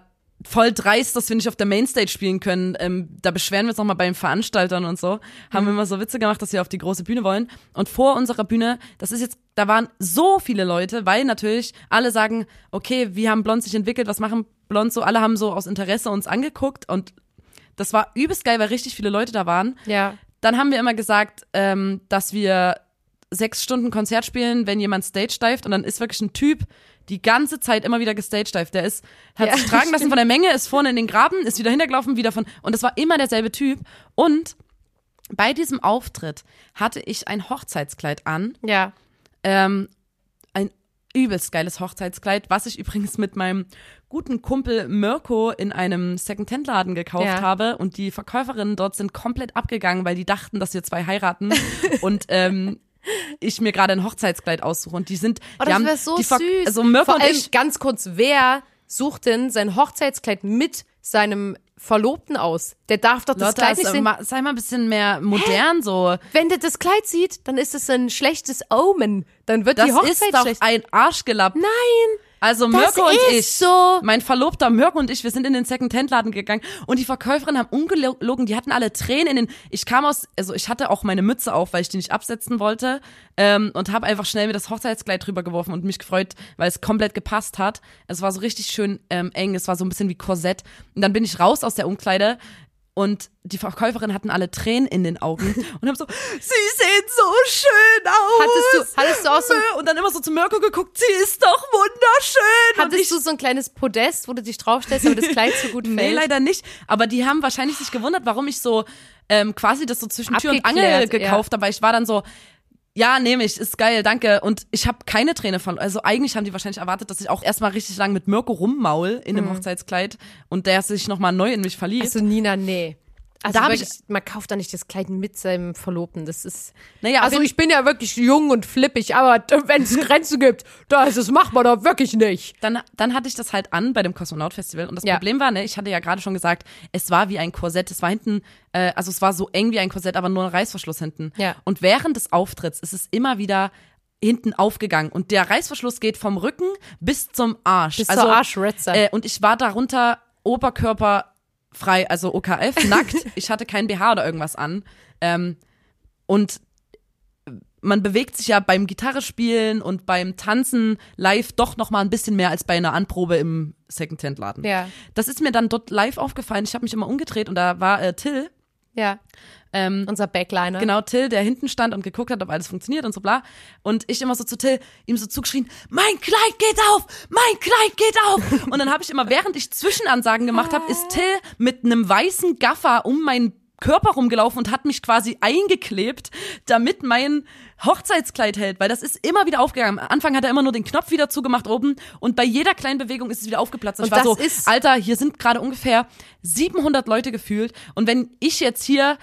voll dreist, dass wir nicht auf der Mainstage spielen können. Ähm, da beschweren wir uns nochmal bei den Veranstaltern und so. Haben wir immer so Witze gemacht, dass wir auf die große Bühne wollen. Und vor unserer Bühne, das ist jetzt, da waren so viele Leute, weil natürlich alle sagen, okay, wie haben Blond sich entwickelt, was machen Blond so? Alle haben so aus Interesse uns angeguckt und das war übelst geil, weil richtig viele Leute da waren. Ja. Dann haben wir immer gesagt, ähm, dass wir sechs Stunden Konzert spielen, wenn jemand stage dived und dann ist wirklich ein Typ die ganze Zeit immer wieder gestaged dived. Der ist, hat Ja, sich tragen lassen von der Menge, ist vorne in den Graben, ist wieder hintergelaufen, wieder von, und es war immer derselbe Typ. Und bei diesem Auftritt hatte ich ein Hochzeitskleid an, Ja. ähm, ein übelst geiles Hochzeitskleid, was ich übrigens mit meinem guten Kumpel Mirko in einem Second-Hand-Laden gekauft Ja. habe und die Verkäuferinnen dort sind komplett abgegangen, weil die dachten, dass wir zwei heiraten und ähm, ich mir gerade ein Hochzeitskleid aussuche und die sind, Oh, die haben so die süß. Also Mirko Vor allem, ich, ganz kurz, wer sucht denn sein Hochzeitskleid mit seinem Verlobten aus? Der darf doch das Lotta, Kleid nicht sei sehen. mal, sei mal ein bisschen mehr modern so. Wenn der das Kleid sieht, dann ist es ein schlechtes Omen. Dann wird Das die Hochzeit ist doch schlecht. ein Arschgelapp. Nein, Also Mirko und ich, so. mein Verlobter Mirko und ich, wir sind in den Second-Hand-Laden gegangen und die Verkäuferinnen haben ungelogen, die hatten alle Tränen in den, ich kam aus, also ich hatte auch meine Mütze auf, weil ich die nicht absetzen wollte ähm, und habe einfach schnell mir das Hochzeitskleid drüber geworfen und mich gefreut, weil es komplett gepasst hat. Es war so richtig schön ähm, eng, es war so ein bisschen wie Korsett und dann bin ich raus aus der Umkleide und die Verkäuferinnen hatten alle Tränen in den Augen und haben so, sie sehen so schön aus. Hattest du- hattest du auch so- und dann immer so zu Mirko geguckt, sie ist doch wunderschön. und ich Hattest du so ein kleines Podest, wo du dich draufstellst, aber das Kleid so gut fällt? Nee, leider nicht. Aber die haben wahrscheinlich sich gewundert, warum ich so ähm, quasi das so zwischen Tür und Angel gekauft habe. Weil ich war dann so, ja, nehme ich, ist geil, danke. Und ich habe keine Träne von. Also eigentlich haben die wahrscheinlich erwartet, dass ich auch erstmal richtig lang mit Mirko rummaul in einem Hochzeitskleid und der sich nochmal neu in mich verliebt. Also Nina, nee. Also Da wirklich, man kauft da nicht das Kleid mit seinem Verlobten. Das ist. naja, Also ich bin ja wirklich jung und flippig, aber wenn es Grenzen gibt, das, das macht man doch wirklich nicht. dann, dann hatte ich das halt an bei dem Kosmonaut-Festival. Und das Ja. Problem war, ne, ich hatte ja gerade schon gesagt, es war wie ein Korsett. Es war hinten, äh, also es war so eng wie ein Korsett, aber nur ein Reißverschluss hinten. Ja. Und während des Auftritts ist es immer wieder hinten aufgegangen. Und der Reißverschluss geht vom Rücken bis zum Arsch. Bis also, zur Arschritze. Äh, und ich war darunter oberkörperfrei, also OKF, nackt. Ich hatte kein BH oder irgendwas an. Ähm, und man bewegt sich ja beim Gitarrespielen und beim Tanzen live doch noch mal ein bisschen mehr als bei einer Anprobe im Secondhand-Laden. Ja. Das ist mir dann dort live aufgefallen. Ich habe mich immer umgedreht und da war äh, Till, Ja. ähm, Unser Backliner. genau Till, der hinten stand und geguckt hat, ob alles funktioniert und so bla. Und ich immer so zu Till, ihm so zugeschrien, mein Kleid geht auf, mein Kleid geht auf. Und dann habe ich immer, während ich Zwischenansagen gemacht habe, ist Till mit einem weißen Gaffer um mein Körper rumgelaufen und hat mich quasi eingeklebt, damit mein Hochzeitskleid hält, weil das ist immer wieder aufgegangen. Am Anfang hat er immer nur den Knopf wieder zugemacht oben und bei jeder kleinen Bewegung ist es wieder aufgeplatzt. Und ich war so, ist- Alter, hier sind gerade ungefähr 700 Leute gefühlt und wenn ich jetzt hier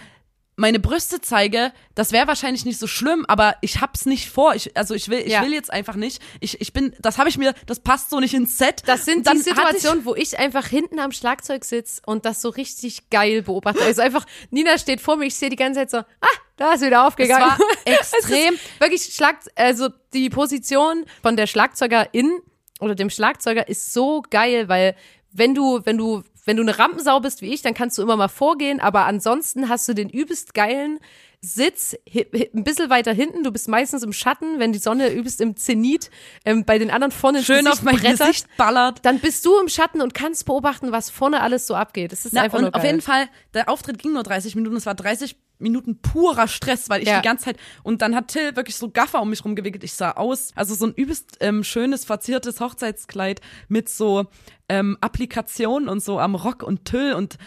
meine Brüste zeige, das wäre wahrscheinlich nicht so schlimm, aber ich hab's nicht vor. Ich, also ich will, ich Ja. will jetzt einfach nicht. Ich, ich bin, das habe ich mir, das passt so nicht ins Set. Das sind die hatte ich- Situationen, wo ich einfach hinten am Schlagzeug sitze und das so richtig geil beobachte. Also einfach, Nina steht vor mir, ich sehe die ganze Zeit so, ah, da ist wieder aufgegangen. war extrem. Es wirklich Schlag, also die Position von der Schlagzeugerin oder dem Schlagzeuger ist so geil, weil wenn du, wenn du, wenn du eine Rampensau bist wie ich, dann kannst du immer mal vorgehen, aber ansonsten hast du den übelst geilen Sitz ein bisschen weiter hinten. Du bist meistens im Schatten, wenn die Sonne übelst im Zenit ähm, bei den anderen vorne ins schön Gesicht auf mein brettert Gesicht ballert. dann bist du im Schatten und kannst beobachten, was vorne alles so abgeht. Das ist Na, einfach und nur auf geil. jeden Fall, der Auftritt ging nur 30 Minuten, es war 30 Minuten purer Stress, weil ich Ja. die ganze Zeit, und dann hat Till wirklich so Gaffer um mich rumgewickelt, ich sah aus, also so ein übelst ähm, schönes, verziertes Hochzeitskleid mit so ähm, Applikationen und so am Rock und Tüll und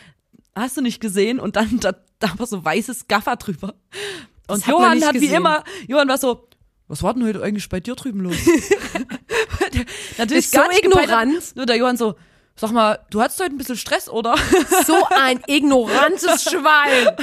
hast du nicht gesehen und dann da, da war so weißes Gaffer drüber. Und hat Johann hat wie gesehen. immer, Johann war so, was war denn heute eigentlich bei dir drüben los? Der- Natürlich Ist so gar gepeilt hat. ignorant. Nur der Johann so, sag mal, du hattest heute ein bisschen Stress, oder? So ein ignorantes Schwein.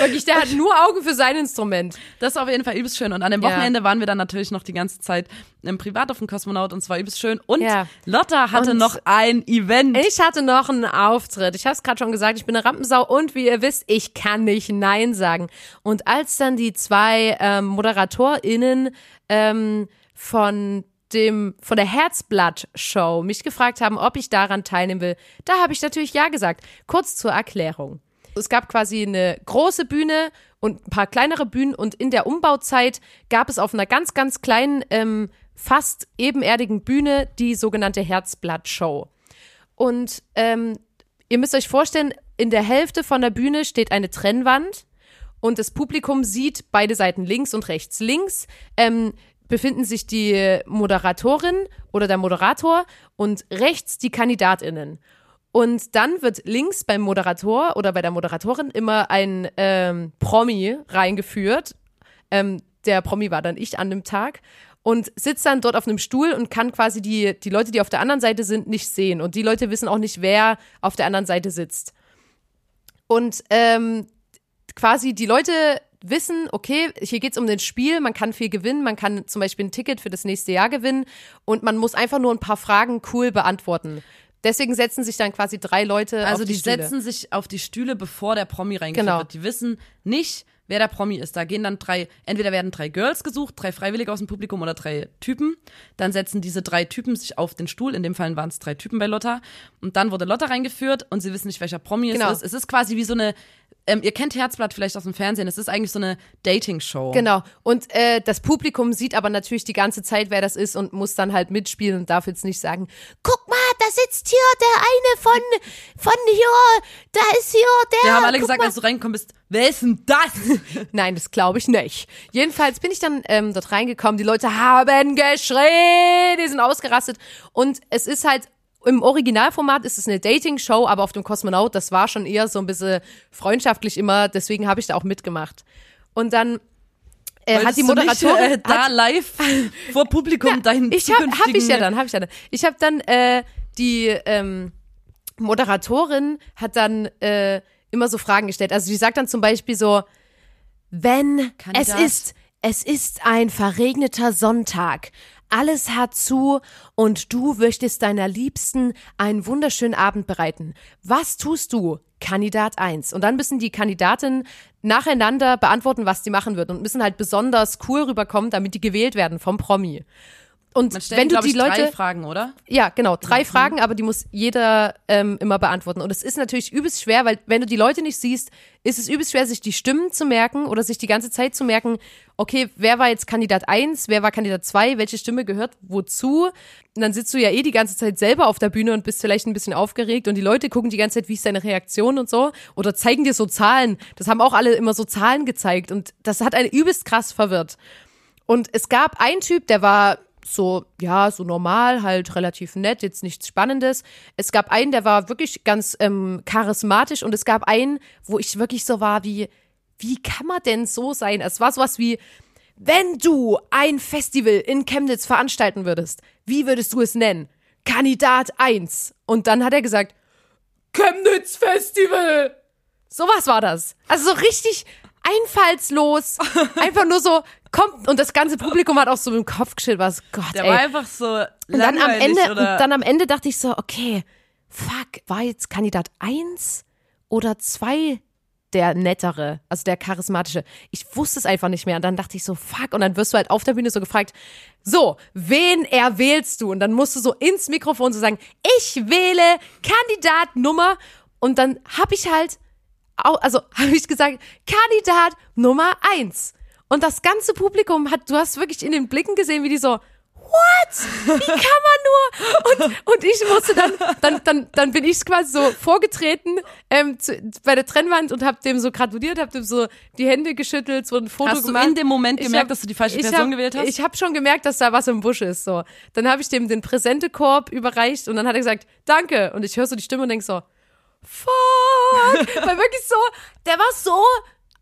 Wirklich, der hat nur Augen für sein Instrument. Das ist auf jeden Fall übelst schön. Und an dem Ja. Wochenende waren wir dann natürlich noch die ganze Zeit im Privat auf dem Kosmonaut und es war übelst schön. Und Ja. Lotta hatte Und- noch ein Event. Ich hatte noch einen Auftritt. Ich habe es gerade schon gesagt, ich bin eine Rampensau und wie ihr wisst, ich kann nicht Nein sagen. Und als dann die zwei ähm, ModeratorInnen ähm, von dem von der Herzblatt-Show mich gefragt haben, ob ich daran teilnehmen will, da habe ich natürlich ja gesagt. Kurz zur Erklärung. Es gab quasi eine große Bühne und ein paar kleinere Bühnen und in der Umbauzeit gab es auf einer ganz, ganz kleinen, ähm, fast ebenerdigen Bühne die sogenannte Herzblatt-Show. Und ähm, ihr müsst euch vorstellen, in der Hälfte von der Bühne steht eine Trennwand und das Publikum sieht beide Seiten links und rechts. Links ähm, befinden sich die Moderatorin oder der Moderator und rechts die KandidatInnen. Und dann wird links beim Moderator oder bei der Moderatorin immer ein ähm, Promi reingeführt. Ähm, der Promi war dann ich an dem Tag und sitzt dann dort auf einem Stuhl und kann quasi die, die Leute, die auf der anderen Seite sind, nicht sehen. Und die Leute wissen auch nicht, wer auf der anderen Seite sitzt. Und ähm, quasi die Leute wissen, okay, hier geht's um den Spiel, man kann viel gewinnen, man kann zum Beispiel ein Ticket für das nächste Jahr gewinnen und man muss einfach nur ein paar Fragen cool beantworten. Deswegen setzen sich dann quasi drei Leute also auf die, die, Stühle. setzen sich auf die Stühle, bevor der Promi reingeführt Genau. wird. Die wissen nicht, wer der Promi ist. Da gehen dann drei, entweder werden drei Girls gesucht, drei Freiwillige aus dem Publikum oder drei Typen. Dann setzen diese drei Typen sich auf den Stuhl. In dem Fall waren es drei Typen bei Lotta. Und dann wurde Lotta reingeführt und sie wissen nicht, welcher Promi Genau. es ist. Es ist quasi wie so eine, ähm, ihr kennt Herzblatt vielleicht aus dem Fernsehen. Es ist eigentlich so eine Dating-Show. Genau. Und äh, das Publikum sieht aber natürlich die ganze Zeit, wer das ist und muss dann halt mitspielen und darf jetzt nicht sagen, Guck mal, da sitzt hier der eine von, von hier, da ist hier der. Wir haben alle gesagt, mal. als du reingekommen bist, wer ist denn das? nein, das glaube ich nicht. Jedenfalls bin ich dann ähm, dort reingekommen, die Leute haben geschrien, die sind ausgerastet und es ist halt im Originalformat ist es eine Dating-Show, aber auf dem Kosmonaut, das war schon eher so ein bisschen freundschaftlich immer, deswegen habe ich da auch mitgemacht. Und dann äh, hat die du nicht, Moderatorin äh, da live vor Publikum deinen ich habe hab ich ja dann, habe ich ja dann. Ich habe dann äh, die ähm, Moderatorin hat dann äh, immer so Fragen gestellt. Also die sagt dann zum Beispiel so, wenn Kandidat. es ist, es ist ein verregneter Sonntag. Alles hat zu und du möchtest deiner Liebsten einen wunderschönen Abend bereiten. Was tust du? Kandidat 1. Und dann müssen die Kandidatinnen nacheinander beantworten, was die machen wird und müssen halt besonders cool rüberkommen, damit die gewählt werden vom Promi. Und Man stellt, wenn du die ich, Leute drei Fragen, oder? ja, genau. Drei Fragen, aber die muss jeder ähm, immer beantworten. Und es ist natürlich übelst schwer, weil wenn du die Leute nicht siehst, ist es übelst schwer, sich die Stimmen zu merken oder sich die ganze Zeit zu merken, okay, wer war jetzt Kandidat 1, wer war Kandidat 2, welche Stimme gehört wozu. Und dann sitzt du ja eh die ganze Zeit selber auf der Bühne und bist vielleicht ein bisschen aufgeregt und die Leute gucken die ganze Zeit, wie ist deine Reaktion und so. Oder zeigen dir so Zahlen. Das haben auch alle immer so Zahlen gezeigt und das hat einen übelst krass verwirrt. Und es gab einen Typ, der war so, ja, so normal, halt relativ nett, jetzt nichts Spannendes. Es gab einen, der war wirklich ganz ähm, charismatisch und es gab einen, wo ich wirklich so war wie, wie kann man denn so sein? Es war sowas wie, wenn du ein Festival in Chemnitz veranstalten würdest, wie würdest du es nennen? Kandidat 1. Und dann hat er gesagt, Chemnitz Festival. Sowas war das. Also so richtig einfallslos. Einfach nur so, kommt, und das ganze Publikum hat auch so im Kopf geschüttelt, was Gott, Der ey. war einfach so Und dann am Ende, und dann am Ende dachte ich so, okay, fuck, war jetzt Kandidat 1 oder 2 der nettere, also der charismatische? Ich wusste es einfach nicht mehr. Und dann dachte ich so, fuck. Und dann wirst du halt auf der Bühne so gefragt, so, wen erwählst du? Und dann musst du so ins Mikrofon so sagen, ich wähle Kandidat Nummer. Und dann habe ich halt, also habe ich gesagt, Kandidat Nummer 1. Und das ganze Publikum hat, du hast wirklich in den Blicken gesehen, wie die so, what? Wie kann man nur? Und, und ich musste dann, dann, dann, dann bin ich quasi so vorgetreten ähm, zu, bei der Trennwand und hab dem so gratuliert, hab dem so die Hände geschüttelt, so ein Foto Hast du gemacht. in dem Moment Ich gemerkt, hab- dass du die falsche Person hab, gewählt hast? Ich habe schon gemerkt, dass da was im Busch ist. So, dann habe ich dem den Präsentekorb überreicht und dann hat er gesagt, danke. Und ich höre so die Stimme und denk so, fuck, weil wirklich so, der war so.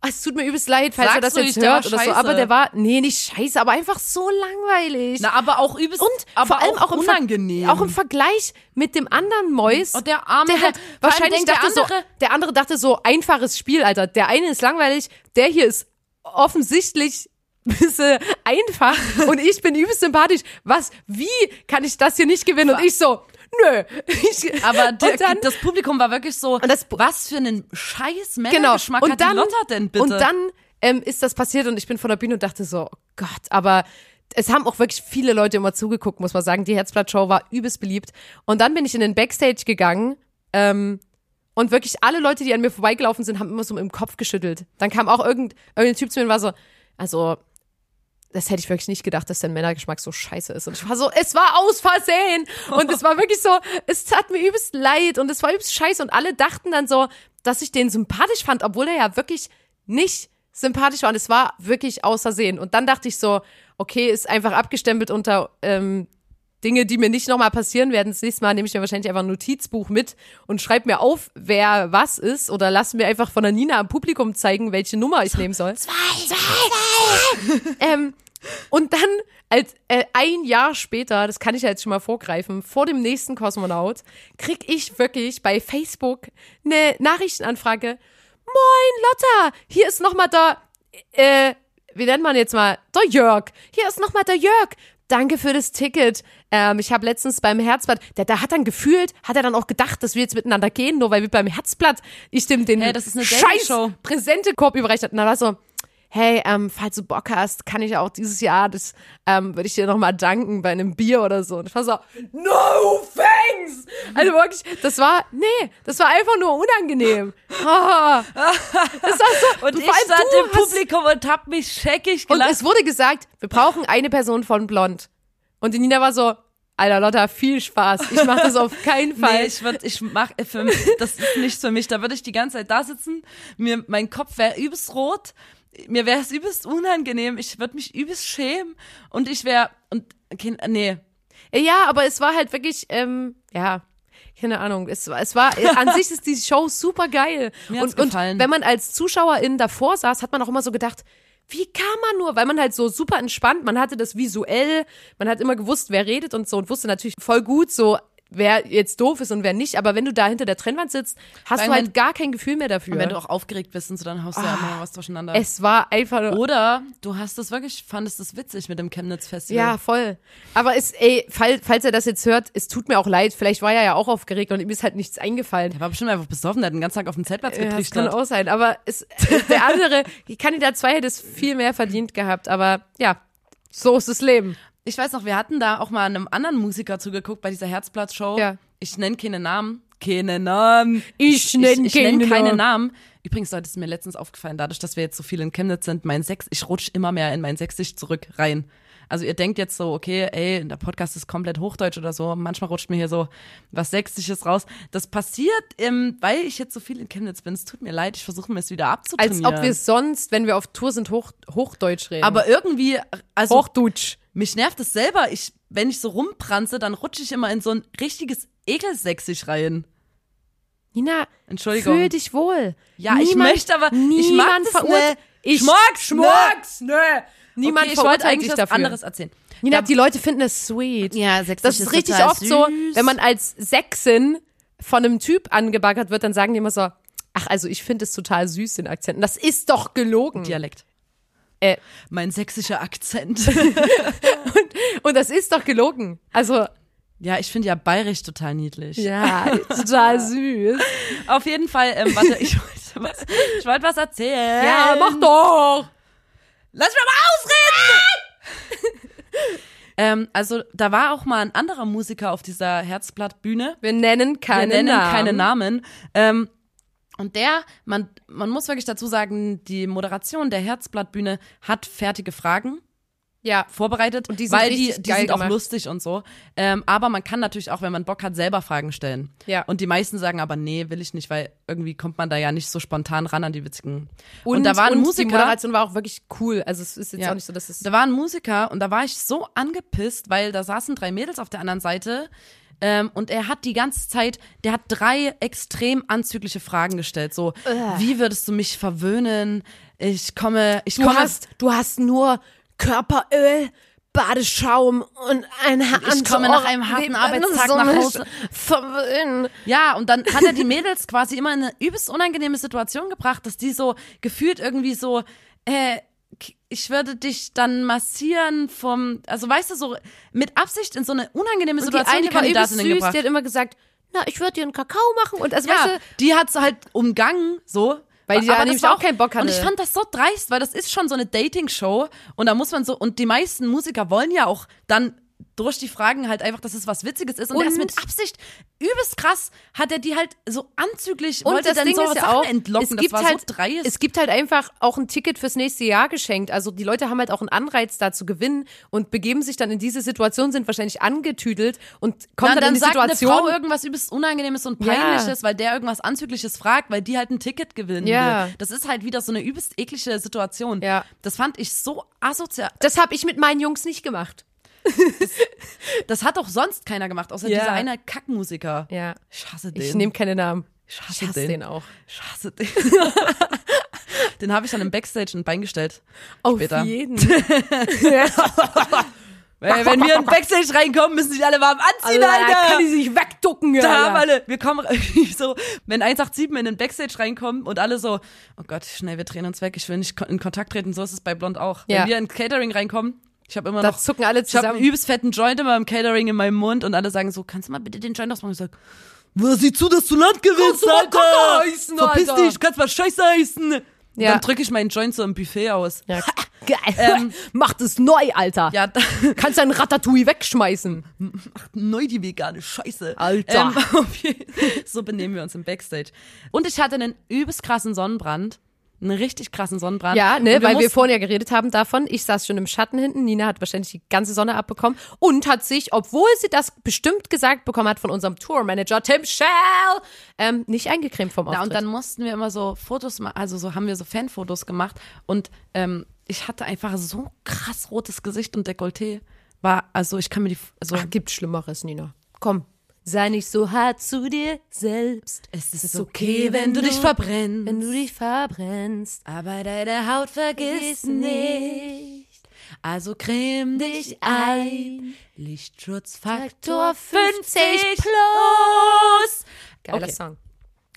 Es tut mir übelst leid, falls er Sagst das du jetzt nicht, der hört oder so, aber der war, nee, nicht scheiße, aber einfach so langweilig. Na, aber auch übelst, Und aber vor allem auch, im, Ver- unangenehm. auch im Vergleich mit dem anderen Mäus. Und der arme, der halt vor allem wahrscheinlich der dachte so, andere- der andere dachte so, einfaches Spiel, Alter. Der eine ist langweilig, der hier ist offensichtlich ein bisschen einfach und ich bin übelst sympathisch. Was, wie kann ich das hier nicht gewinnen? Und ich so, nö. Ich, aber und dann, das Publikum war wirklich so, Und das- was für einen scheiß genau. Männergeschmack Und hat dann, die Lotta denn bitte? und dann ähm, ist das passiert und ich bin von der Bühne und dachte so, oh Gott, aber es haben auch wirklich viele Leute immer zugeguckt, muss man sagen. Die Herzblatt-Show war übelst beliebt. Und dann bin ich in den Backstage gegangen ähm, und wirklich alle Leute, die an mir vorbeigelaufen sind, haben immer so im Kopf geschüttelt. Dann kam auch irgend, irgendein Typ zu mir und war so, also das hätte ich wirklich nicht gedacht, dass dein Männergeschmack so scheiße ist. Und ich war so, es war aus Versehen. Und es war wirklich so, es tat mir übelst leid und es war übelst scheiße. Und alle dachten dann so, dass ich den sympathisch fand, obwohl er ja wirklich nicht sympathisch war. Und es war wirklich aus Versehen. Und dann dachte ich so, okay, ist einfach abgestempelt unter ähm, Dinge, die mir nicht nochmal passieren werden. Das nächste Mal nehme ich mir wahrscheinlich einfach ein Notizbuch mit und schreibe mir auf, wer was ist. Oder lass mir einfach von der Nina am Publikum zeigen, welche Nummer ich nehmen soll. Ähm, und dann, als äh, ein Jahr später, das kann ich ja jetzt schon mal vorgreifen, vor dem nächsten Kosmonaut, krieg ich wirklich bei Facebook eine Nachrichtenanfrage. Moin, Lotta, hier ist nochmal der, äh, wie nennt man jetzt mal, der Jörg. Hier ist nochmal der Jörg. Danke für das Ticket. Ähm, ich habe letztens beim Herzblatt, der, der hat dann gefühlt, hat er dann auch gedacht, dass wir jetzt miteinander gehen, nur weil wir beim Herzblatt, ich dem den Hey, eine scheiß. Präsentekorb überreicht hat. Und dann war so, hey, ähm, falls du Bock hast, kann ich auch dieses Jahr, das ähm, würde ich dir nochmal danken bei einem Bier oder so. Und ich war so, no thanks! Also wirklich, das war, nee, das war einfach nur unangenehm. Ah, das so, und ich stand im Publikum und hab mich scheckig Und gelacht. es wurde gesagt, wir brauchen eine Person von Blond. Und die Nina war so, Alter Lotta, viel Spaß. Ich mach das auf keinen Fall. Nee, ich würd, ich mach, äh, für, das ist nichts für mich. Da würde ich die ganze Zeit da sitzen, mir, mein Kopf wäre übelst rot, mir wäre es übelst unangenehm, ich würde mich übelst schämen und ich wäre, und, okay, nee. Ja, aber es war halt wirklich, ähm, ja, keine Ahnung. Es, war- es war, an sich ist die Show super geil. Mir und, und gefallen. wenn man als Zuschauerin davor saß, hat man auch immer so gedacht, wie kann man nur? Weil man halt so super entspannt, man hatte das visuell, man hat immer gewusst, wer redet und so und wusste natürlich voll gut so, wer jetzt doof ist und wer nicht. Aber wenn du da hinter der Trennwand sitzt, hast Weil du halt gar kein Gefühl mehr dafür. Und wenn du auch aufgeregt bist und so, dann haust du ja immer was durcheinander. es war einfach nur, Oder du hast das wirklich, fandest es witzig mit dem Chemnitz Festival. Ja, voll. Aber es, ey, fall, falls er das jetzt hört, es tut mir auch leid. Vielleicht war er ja auch aufgeregt und ihm ist halt nichts eingefallen. Der war bestimmt einfach besoffen, der hat den ganzen Tag auf dem Zeltplatz Ja, das kann getrichtert. auch sein. Aber es, der andere, die Kandidat 2 hätte es viel mehr verdient gehabt. Aber ja, so ist das Leben. Ich weiß noch, wir hatten da auch mal einem anderen Musiker zugeguckt bei dieser Herzblatt-Show. Ja. Ich nenne keine Namen. Keine Namen. Ich nenn ich, ich nenn keine Namen. Übrigens, Leute, ist mir letztens aufgefallen, dadurch, dass wir jetzt so viel in Chemnitz sind, mein Sächs, ich rutsche immer mehr in mein Sächsisch zurück rein. Also ihr denkt jetzt so, okay, ey, der Podcast ist komplett Hochdeutsch oder so. Manchmal rutscht mir hier so was Sächsisches raus. Das passiert, ähm, weil ich jetzt so viel in Chemnitz bin. Es tut mir leid, ich versuche mir es wieder Als abzutrainieren. ob wir sonst, wenn wir auf Tour sind, Hoch, Hochdeutsch reden. Aber irgendwie, also Hochdeutsch. mich nervt es selber. Ich, wenn ich so rumpranze, dann rutsche ich immer in so ein richtiges Ekelsächsisch rein. Nina, Entschuldigung. fühl dich wohl. Ja, ich möchte aber- ich mag niemand das nicht. Ich Schmocks, Schmocks, nö. Niemand okay, ich wollte eigentlich dafür. anderes erzählen. Nina, Da- die Leute finden es sweet. Ja, Sächsisch Das ist ist richtig oft so, süß. wenn man als Sächsin von einem Typ angebaggert wird, dann sagen die immer so, ach, also ich finde es total süß, den Akzent. Und das ist doch gelogen. Dialekt. Äh, Mein sächsischer Akzent. und das ist doch gelogen. Also, ja, ich finde ja bayerisch total niedlich. ja, total süß. Auf jeden Fall, ähm, warte, ich wollte was, ich wollte was erzählen. Ja, mach doch. Lass mich mal ausreden! ähm, also, da war auch mal ein anderer Musiker auf dieser Herzblattbühne. Wir nennen keine Wir nennen Namen. keine Namen. Ähm, und der, man, man muss wirklich dazu sagen, die Moderation der Herzblattbühne hat fertige Fragen Ja, vorbereitet, Und die sind weil die, die sind auch gemacht. lustig und so. Ähm, aber man kann natürlich auch, wenn man Bock hat, selber Fragen stellen. Ja. Und die meisten sagen aber, nee, will ich nicht, weil irgendwie kommt man da ja nicht so spontan ran an die witzigen. und, Und, da war ein und Musiker. die Moderation war auch wirklich cool. Also es ist jetzt Ja. auch nicht so, dass es Da war ein Musiker und da war ich so angepisst, weil da saßen drei Mädels auf der anderen Seite. Ähm, und er hat die ganze Zeit, der hat drei extrem anzügliche Fragen gestellt. So, wie würdest du mich verwöhnen? Ich komme, ich du komme. hast, du hast nur Körperöl, Badeschaum und ein Hand. Ich komme nach einem harten Arbeitstag nach Hause. Verwöhnen. Ja, und dann hat er die Mädels quasi immer in eine übelst unangenehme Situation gebracht, dass die so gefühlt irgendwie so, äh, ich würde dich dann massieren vom, also weißt du, so mit Absicht in so eine unangenehme Und die Situation die, eine süß, gebracht. die hat immer gesagt, na, ich würde dir einen Kakao machen. Und also, ja, weißt du, die hat's halt umgangen, so. Weil die da Aber das nämlich auch keinen Bock hatte. Und ich fand das so dreist, weil das ist schon so eine Dating-Show und da muss man so, und die meisten Musiker wollen ja auch dann durch die Fragen halt einfach, dass es was Witziges ist. Und, Und- er ist mit Absicht übelst krass, hat er die halt so anzüglich, Und wollte das dann Ding so ist ja auch, entlocken. es gibt das war halt, so es gibt halt einfach auch ein Ticket fürs nächste Jahr geschenkt. Also die Leute haben halt auch einen Anreiz da zu gewinnen und begeben sich dann in diese Situation, sind wahrscheinlich angetüdelt und kommen dann, dann, in die sagt eine Situation. Frau irgendwas übelst Unangenehmes und Ja. Peinliches, weil der irgendwas Anzügliches fragt, weil die halt ein Ticket gewinnen Ja. will. Das ist halt wieder so eine übelst eklige Situation. Ja. Das fand ich so asozial. das habe ich mit meinen Jungs nicht gemacht. Das hat doch sonst keiner gemacht, außer Ja. dieser eine Kackmusiker. Ja. Ich hasse den. Ich nehme keine Namen. ich Ich hasse, den. den auch. Ich hasse den. den habe ich dann im Backstage ein Bein gestellt. Auf Später. jeden. Weil, wenn wir in Backstage reinkommen, müssen sich alle warm anziehen, da Alter. kann die sich wegducken. da ja. haben alle, wir kommen so, wenn 187 in den Backstage reinkommen und alle so, oh Gott, schnell, wir drehen uns weg, ich will nicht in Kontakt treten, so ist es bei Blond auch. Ja. Wenn wir in Catering reinkommen, ich habe immer Da noch, zucken alle ich habe einen zusammen. übelst fetten Joint immer im Catering in meinem Mund und alle sagen so, kannst du mal bitte den Joint ausmachen? Ich sag, sieh zu, dass du Land gewinnst, Alter! Heißen, Verpiss Alter! dich, kannst mal Scheiße heißen! Ja. Dann drücke ich meinen Joint so im Buffet aus. Ja, geil. Ähm, Mach das neu, Alter. Ja, Kannst dein Ratatouille wegschmeißen. neu die vegane Scheiße. Alter. Ähm, so benehmen wir uns im Backstage. Und ich hatte einen übelst krassen Sonnenbrand. Einen richtig krassen Sonnenbrand. Ja, ne, Und weil wir vorhin ja geredet haben davon. Ich saß schon im Schatten hinten. Nina hat wahrscheinlich die ganze Sonne abbekommen und hat sich, obwohl sie das bestimmt gesagt bekommen hat von unserem Tourmanager Tim Shell, ähm, nicht eingecremt vom Auftritt. Ja, und dann mussten wir immer so Fotos machen, also so haben wir so Fanfotos gemacht und ähm, ich hatte einfach so krass rotes Gesicht und Dekolleté. War, also ich kann mir die, also Ach, gibt Schlimmeres, Nina. Komm, sei nicht so hart zu dir selbst. es ist okay, wenn du dich verbrennst. Wenn du dich verbrennst. Aber deine Haut vergisst nicht. Also creme dich ein. Lichtschutzfaktor 50 plus. Geiler Okay. Song.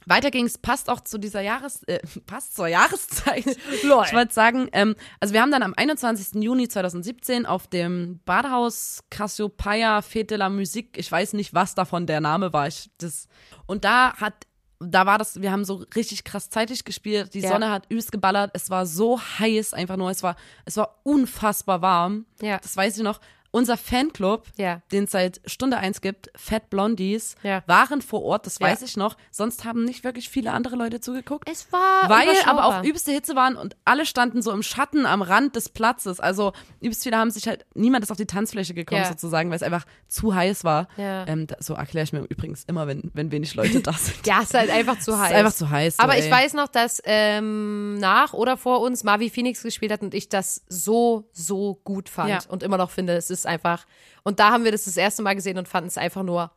Weiter ging's, passt auch zu dieser Jahres, äh, passt zur Jahreszeit. Lol. Ich wollte sagen, ähm, also wir haben dann am 21. Juni 2017 auf dem Badehaus Cassiopeia Fete de la Musique, ich weiß nicht, was davon der Name war, ich, das, und da hat, da war das, wir haben so richtig krass zeitig gespielt, die Ja. Sonne hat übelst geballert, es war so heiß einfach nur, es war, es war unfassbar warm, Ja. das weiß ich noch, Unser Fanclub, Ja. den es seit Stunde eins gibt, Fat Blondies, Ja. waren vor Ort, das Ja. weiß ich noch. Sonst haben nicht wirklich viele andere Leute zugeguckt. Es war weil aber auch übelste Hitze waren und alle standen so im Schatten am Rand des Platzes. Also übelst viele haben sich halt, niemand ist auf die Tanzfläche gekommen sozusagen, weil es einfach zu heiß war. Ähm, so erkläre ich mir übrigens immer, wenn, wenn wenig Leute da sind. Ja, es ist halt einfach zu heiß. ist einfach zu heiß. So, Aber ich ey. weiß noch, dass ähm, nach oder vor uns Marvi Phoenix gespielt hat und ich das so, so gut fand und immer noch finde, es ist einfach. Und da haben wir das das erste Mal gesehen und fanden es einfach nur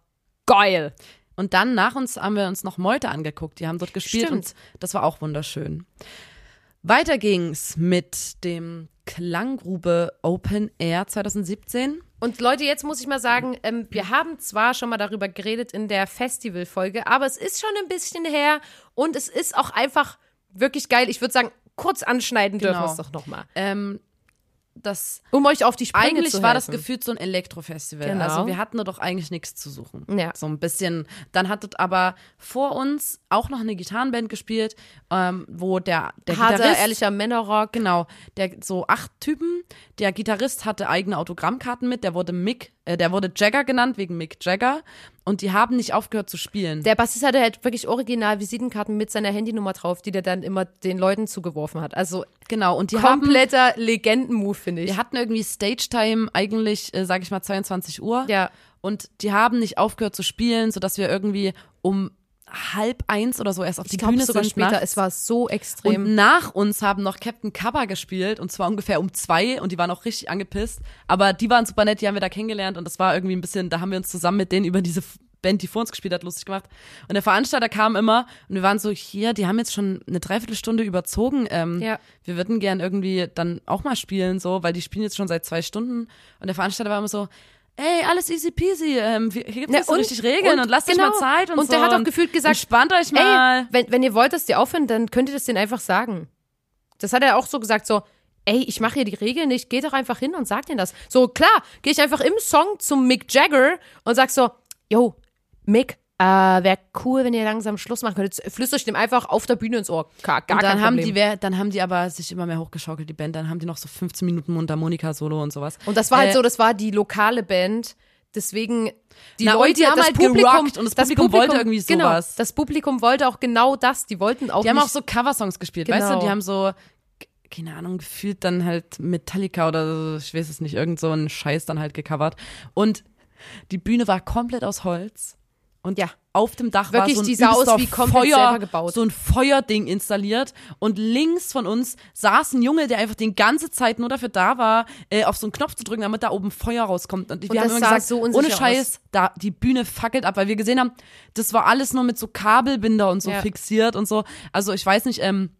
geil. Und dann nach uns haben wir uns noch Meute angeguckt. Die haben dort gespielt Stimmt. und das war auch wunderschön. Weiter ging's mit dem Klanggrube Open Air 2017. Und Leute, jetzt muss ich mal sagen, ähm, wir haben zwar schon mal darüber geredet in der Festivalfolge, aber es ist schon ein bisschen her und es ist auch einfach wirklich geil. Ich würde sagen, kurz anschneiden dürfen Genau. wir es doch nochmal. Ähm, das Um euch auf die Sprünge eigentlich zu war das gefühlt so ein Elektrofestival. Genau. Also wir hatten da doch eigentlich nichts zu suchen. Ja. So ein bisschen. Dann hattet aber vor uns auch noch eine Gitarrenband gespielt, ähm, wo der, der Harter, Gitarrist ehrlicher Männerrock. Genau, der so acht Typen. Der Gitarrist hatte eigene Autogrammkarten mit. Der wurde Mick, äh, der wurde Jagger genannt wegen Mick Jagger. Und die haben nicht aufgehört zu spielen. Der Bassist hatte halt wirklich original Visitenkarten mit seiner Handynummer drauf, die der dann immer den Leuten zugeworfen hat. Also genau. Und die haben, kompletter Legendenmove, finde ich. wir hatten irgendwie Stage Time eigentlich, äh, sag ich mal 22 Uhr. Ja. Und die haben nicht aufgehört zu spielen, sodass wir irgendwie um halb eins oder so erst auf die ich glaube Bühne sogar sind. später. nachts. Es war so extrem. Und nach uns haben noch Captain Cabba gespielt und zwar ungefähr um zwei und die waren auch richtig angepisst. Aber die waren super nett, die haben wir da kennengelernt und das war irgendwie ein bisschen, da haben wir uns zusammen mit denen über diese Band, die vor uns gespielt hat, lustig gemacht. Und der Veranstalter kam immer und wir waren so, hier, die haben jetzt schon eine Dreiviertelstunde überzogen. Ähm, Ja. Wir würden gern irgendwie dann auch mal spielen, so, weil die spielen jetzt schon seit zwei Stunden. Und der Veranstalter war immer so, Ey, alles easy peasy. Ähm, hier gibt es so und- richtig Regeln und, und lasst euch genau. mal Zeit und, Und so. der hat auch gefühlt gesagt, entspannt euch mal. Ey, wenn, wenn ihr wollt, dass die aufhören, dann könnt ihr das denen einfach sagen. Das hat er auch so gesagt, so, ey, ich mache hier die Regeln nicht, geh doch einfach hin und sag denen das. So, klar, gehe ich einfach im Song zum Mick Jagger und sag so, yo, Mick, äh, wäre cool, wenn ihr langsam Schluss machen könntet. Flüster ich dem einfach auf der Bühne ins Ohr. Gar, gar und dann kein haben Problem. die dann haben die aber sich immer mehr hochgeschaukelt die Band dann haben die noch so 15 Minuten Mundharmonika Solo und sowas und das war halt Äh, so, das war die lokale Band. Deswegen, die Na, Leute, haben das halt Publikum, gerockt und das Publikum wollte irgendwie Genau, sowas. das Publikum wollte auch genau das. Die wollten auch die haben auch so Coversongs gespielt weißt du Genau. die haben so keine Ahnung gefühlt dann halt Metallica oder so, ich weiß es nicht irgend so einen Scheiß dann halt gecovert und die Bühne war komplett aus Holz und Ja. auf dem Dach Wirklich, war so ein die sah aus wie komplett Feuer, gebaut. so ein Feuerding installiert und links von uns saß ein Junge, der einfach die ganze Zeit nur dafür da war, äh, auf so einen Knopf zu drücken, damit da oben Feuer rauskommt. Und, wir das haben immer gesagt, so ohne Scheiß, da die Bühne fackelt ab, weil wir gesehen haben, das war alles nur mit so Kabelbinder und so Ja. fixiert und so. Also ich weiß nicht, ähm,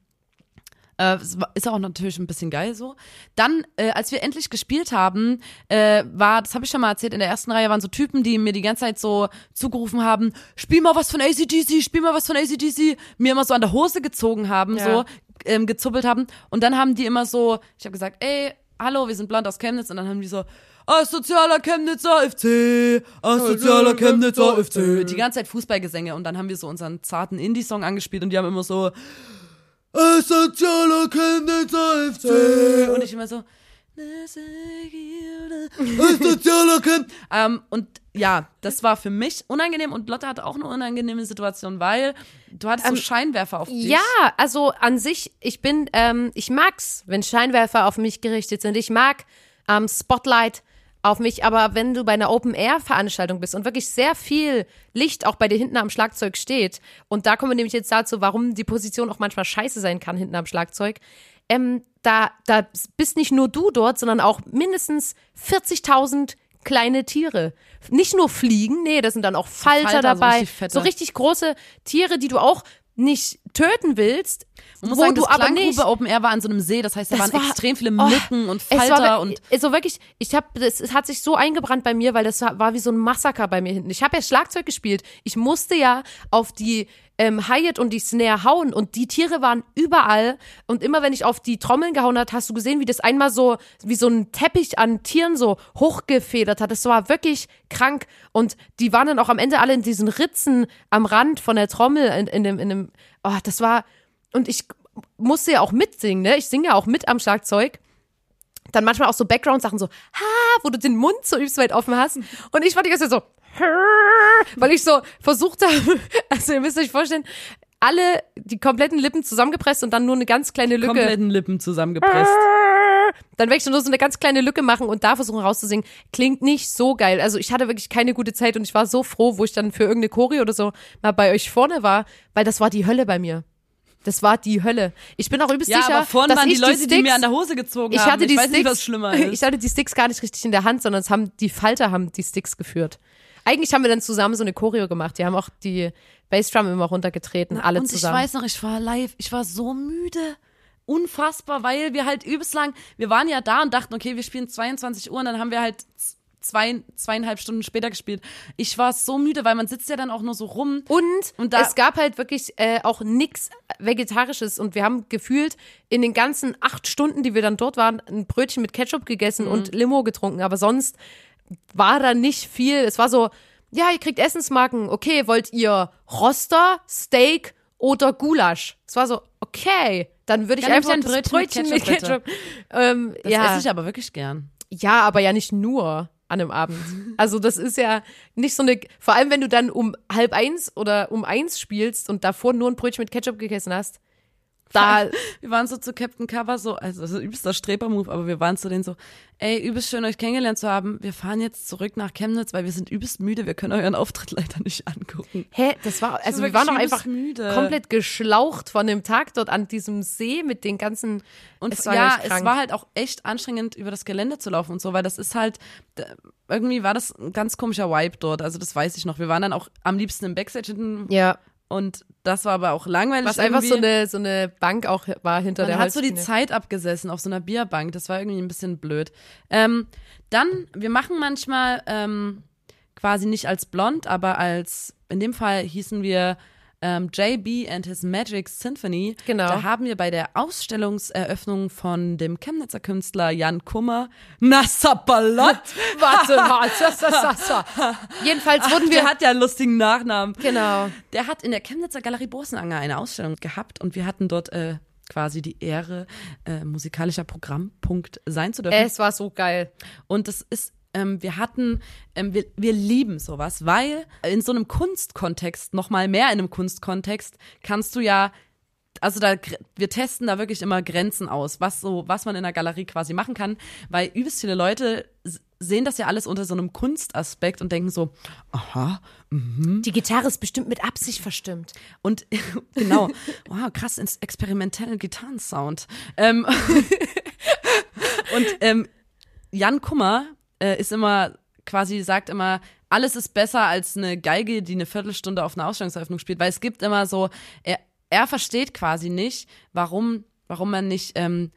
äh, ist auch natürlich ein bisschen geil so. Dann, äh, als wir endlich gespielt haben, äh, war, das habe ich schon mal erzählt, in der ersten Reihe waren so Typen, die mir die ganze Zeit so zugerufen haben, spiel mal was von ACDC, spiel mal was von ACDC, mir immer so an der Hose gezogen haben, Ja. so, ähm, gezuppelt haben. Und dann haben die immer so, ich habe gesagt, ey, hallo, wir sind blond aus Chemnitz. Und dann haben die so, Asozialer Chemnitzer FC, Asozialer Chemnitzer FC. Die ganze Zeit Fußballgesänge. Und dann haben wir so unseren zarten Indie-Song angespielt und die haben immer so, Asozialer Chemnitzer FC. Und ich immer so, Asozialer Chemnitzer. ähm, und ja, das war für mich unangenehm und Lotte hatte auch eine unangenehme Situation, weil du hattest so Scheinwerfer auf dich. Ja, also an sich, ich bin, ähm, ich mag's, wenn Scheinwerfer auf mich gerichtet sind. Ich mag ähm, Spotlight auf mich, aber wenn du bei einer Open-Air-Veranstaltung bist und wirklich sehr viel Licht auch bei dir hinten am Schlagzeug steht, und da kommen wir nämlich jetzt dazu, warum die Position auch manchmal scheiße sein kann hinten am Schlagzeug, ähm, da, da bist nicht nur du dort, sondern auch mindestens 40.000 kleine Tiere. Nicht nur Fliegen, nee, da sind dann auch Falter, Falter, so dabei. richtig fette. so richtig große Tiere, die du auch nicht töten willst, Man muss wo sagen, du das aber nicht. Open Air war an so einem See, das heißt, da Das waren war- extrem viele Oh, Mücken und Es war, Falter wir- und also wirklich, ich habe, das es hat sich so eingebrannt bei mir, weil das war, war wie so ein Massaker bei mir hinten. Ich habe ja Schlagzeug gespielt. Ich musste ja auf die ähm, Hi-Hat und die Snare hauen und die Tiere waren überall und immer wenn ich auf die Trommeln gehauen hat, hast du gesehen, wie das einmal so wie so ein Teppich an Tieren so hochgefedert hat. Das war wirklich krank und die waren dann auch am Ende alle in diesen Ritzen am Rand von der Trommel in, in dem in dem oh, das war und ich musste ja auch mitsingen, ne? Ich singe ja auch mit am Schlagzeug. dann manchmal auch so Background-Sachen so, ha, wo du den Mund so übelst weit offen hast. Und ich war die ganze Zeit so, weil ich so versucht habe, also ihr müsst euch vorstellen, alle die kompletten Lippen zusammengepresst und dann nur eine ganz kleine Lücke. Kompletten Lippen zusammengepresst. Dann werde ich nur so eine ganz kleine Lücke machen und da versuchen rauszusingen. Klingt nicht so geil. Also ich hatte wirklich keine gute Zeit und ich war so froh, wo ich dann für irgendeine Choreo oder so mal bei euch vorne war, weil das war die Hölle bei mir. Das war die Hölle. Ich bin auch übelst Ja, sicher, aber vorne dass waren die ich Leute, die, Sticks, mir an der Hose gezogen ich haben. hatte die ich weiß Sticks, nicht, was schlimmer ist. ich hatte die Sticks gar nicht richtig in der Hand, sondern es haben die Falter haben die Sticks geführt. Eigentlich haben wir dann zusammen so eine Choreo gemacht. Die haben auch die Bassdrum immer runtergetreten, alle und zusammen. ich weiß noch, ich war live, ich war so müde. Unfassbar, weil wir halt übelst lang, wir waren ja da und dachten, okay, wir spielen 22 Uhr und dann haben wir halt zwei, zweieinhalb Stunden später gespielt. Ich war so müde, weil man sitzt ja dann auch nur so rum. Und, Und es gab halt wirklich äh, auch nix Vegetarisches und wir haben gefühlt in den ganzen acht Stunden, die wir dann dort waren, ein Brötchen mit Ketchup Mhm. gegessen und Limo getrunken. Aber sonst war da nicht viel. Es war so, ja, ihr kriegt Essensmarken. Okay, wollt ihr Roster, Steak oder Gulasch? Es war so, okay, dann würde ich einfach ein das Brötchen mit Brötchen Ketchup, Ähm, Das ja. esse ich aber wirklich gern. Ja, aber ja nicht nur an einem Abend. Also das ist ja nicht so eine, vor allem wenn du dann um halb eins oder um eins spielst und davor nur ein Brötchen mit Ketchup gegessen hast. Da, Wir waren so zu Captain Cover so, also das ist übelster Streber-Move, aber wir waren zu denen so, ey, übelst schön euch kennengelernt zu haben. Wir fahren jetzt zurück nach Chemnitz, weil wir sind übelst müde. Wir können euren Auftritt leider nicht angucken. hä, das war, also wir wirklich waren doch übelst einfach müde. komplett geschlaucht von dem Tag dort an diesem See mit den ganzen, Und es war ja, es war halt auch echt anstrengend, über das Gelände zu laufen und so, weil das ist halt, irgendwie war das ein ganz komischer Vibe dort. Also das weiß ich noch. Wir waren dann auch am liebsten im Backstage hinten ja, und das war aber auch langweilig. was einfach so eine, so eine Bank auch war hinter Man der hat so die. Zeit abgesessen auf so einer Bierbank. Das war irgendwie ein bisschen blöd. Ähm, dann, wir machen manchmal ähm, quasi nicht als blond, aber als, in dem Fall hießen wir ähm, JB and his Magic Symphony. Genau. Da haben wir bei der Ausstellungseröffnung von dem Chemnitzer Künstler Jan Kummer Nassabalot. Warte, das. Jedenfalls wurden wir, Der hat ja einen lustigen Nachnamen. genau. Der hat in der Chemnitzer Galerie Bosenanger eine Ausstellung gehabt und wir hatten dort äh, quasi die Ehre, äh, musikalischer Programmpunkt sein zu dürfen. Es war so geil. Und das ist, ähm, wir hatten, ähm, wir, wir lieben sowas, weil in so einem Kunstkontext, noch mal mehr in einem Kunstkontext, kannst du ja also da wir testen da wirklich immer Grenzen aus, was so was man in der Galerie quasi machen kann, weil übelst viele Leute sehen das ja alles unter so einem Kunstaspekt und denken so, aha, Die Gitarre ist bestimmt mit Absicht verstimmt. und genau, wow, krass, ins experimentelle Gitarrensound. Ähm, und ähm, Jan Kummer äh, ist immer quasi sagt immer, alles ist besser als eine Geige, die eine Viertelstunde auf einer Ausstellungseröffnung spielt, weil es gibt immer so, er, er versteht quasi nicht, warum, warum man nicht ähm,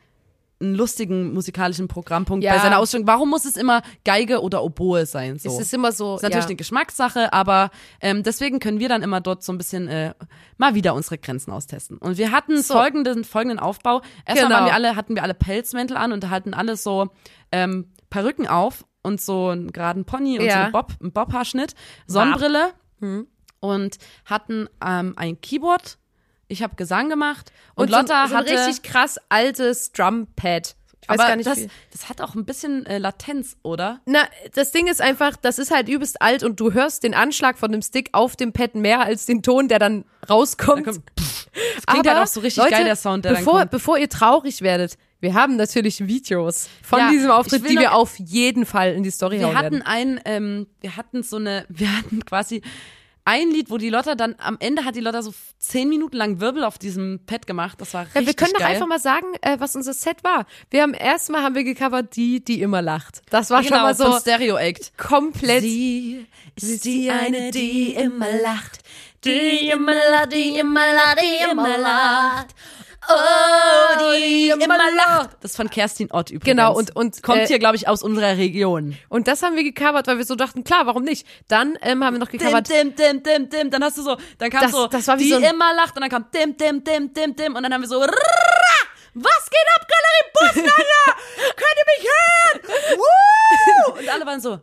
einen lustigen musikalischen Programmpunkt Ja. bei seiner Ausstellung, warum muss es immer Geige oder Oboe sein? So. Es ist immer so. Ist natürlich ja. eine Geschmackssache, aber ähm, deswegen können wir dann immer dort so ein bisschen äh, mal wieder unsere Grenzen austesten. Und wir hatten So. folgenden, folgenden Aufbau. Erstmal Genau. wir alle, hatten wir alle Pelzmäntel an und hatten alle so ähm, Perücken auf und so einen geraden Pony und Ja. so einen, Bob, einen Bobhaarschnitt, Sonnenbrille und hatten ähm, ein Keyboard. Ich habe Gesang gemacht und, Und so, Lotta so ein hatte richtig krass altes Drumpad. Ich weiß aber gar nicht, das, das hat auch ein bisschen äh, Latenz, oder? Na, das Ding ist einfach, das ist halt übelst alt und du hörst den Anschlag von dem Stick auf dem Pad mehr als den Ton, der dann rauskommt. Da kommt- Das klingt halt auch so richtig Leute, geil, der Sound, der bevor, dann kommt. Bevor ihr traurig werdet, wir haben natürlich Videos von Ja, diesem Auftritt, die wir noch- auf jeden Fall in die Story Wir hatten werden. ein, ähm, wir hatten so eine, wir hatten quasi ein Lied, wo die Lotta dann, am Ende hat die Lotta so zehn Minuten lang Wirbel auf diesem Pad gemacht. Das war richtig Ja, wir können doch geil. einfach mal sagen, äh, was unser Set war. Wir haben erstmal haben wir gecovert die, die immer lacht. Das war schon genau, mal so Stereo Act. komplett. Sie ist die eine, die immer lacht. Die immer lacht, die immer lacht, die immer lacht. Oh, die immer lacht. Das ist von Kerstin Ott übrigens. Genau, und- und, kommt äh, hier, glaube ich, aus unserer Region. Und das haben wir gecovert, weil wir so dachten, klar, warum nicht? Dann ähm, haben wir noch Dim, gecovert. dim, dim, dim, dim. Dann hast du so, dann kam Das- so, das war wie die so immer lacht und dann kam dim, dim, dim, dim, dim und dann haben wir so, was geht ab, Galerie Bosnaja? Könnt ihr mich hören? Woo! Und alle waren so,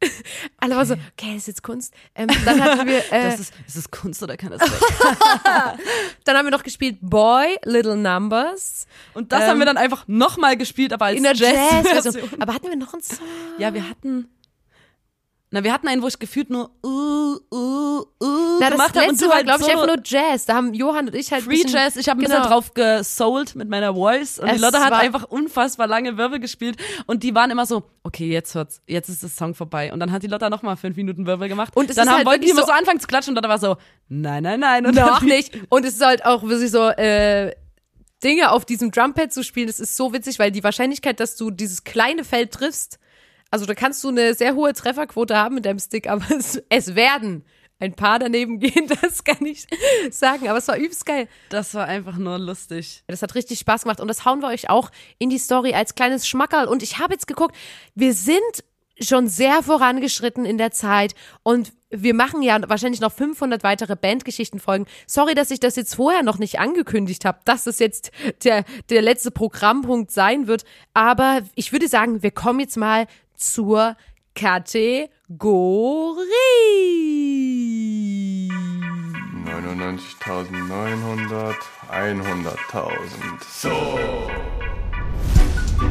Alle waren so, okay, das ist jetzt Kunst. Ähm, dann hatten wir, äh, Das ist, ist das Kunst oder kann das weg? dann haben wir noch gespielt Boy, Little Numbers. Und das haben wir dann einfach nochmal gespielt, aber als In der Jazz. Jazz-Version. Aber hatten wir noch einen Song? Ja, wir hatten. Na, wir hatten einen, wo ich gefühlt nur uh, uh, das gemacht habe. Und du war, halt glaube ich, einfach nur Jazz. Da haben Johann und ich halt ein Free Jazz. Ich habe ein genau. bisschen drauf gesoult mit meiner Voice. Und die Es Lotte hat einfach unfassbar lange Wirbel gespielt. Und die waren immer so, okay, jetzt hört's, jetzt ist das Song vorbei. Und dann hat die Lotte nochmal fünf Minuten Wirbel gemacht. Und dann haben, halt wollten die immer so- so anfangen zu klatschen und Lotte war so, nein, nein, nein. Und Noch nicht. Und es ist halt auch wirklich so, äh, Dinge auf diesem Drumpad zu spielen, das ist so witzig, weil die Wahrscheinlichkeit, dass du dieses kleine Feld triffst, also da kannst du eine sehr hohe Trefferquote haben mit deinem Stick, aber es, es werden ein paar daneben gehen, das kann ich sagen. Aber es war übelst geil. Das war einfach nur lustig. Das hat richtig Spaß gemacht und das hauen wir euch auch in die Story als kleines Schmackerl. Und ich habe jetzt geguckt, wir sind schon sehr vorangeschritten in der Zeit und wir machen ja wahrscheinlich noch 500 weitere Bandgeschichtenfolgen. Sorry, dass ich das jetzt vorher noch nicht angekündigt habe, dass das jetzt der, der letzte Programmpunkt sein wird. Aber ich würde sagen, wir kommen jetzt mal zur Kategorie. 99.900, 100.000. So.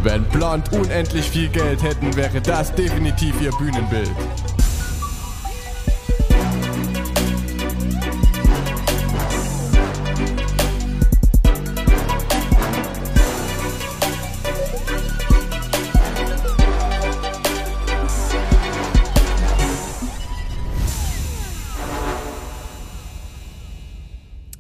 Wenn Blond unendlich viel Geld hätten, wäre das definitiv ihr Bühnenbild.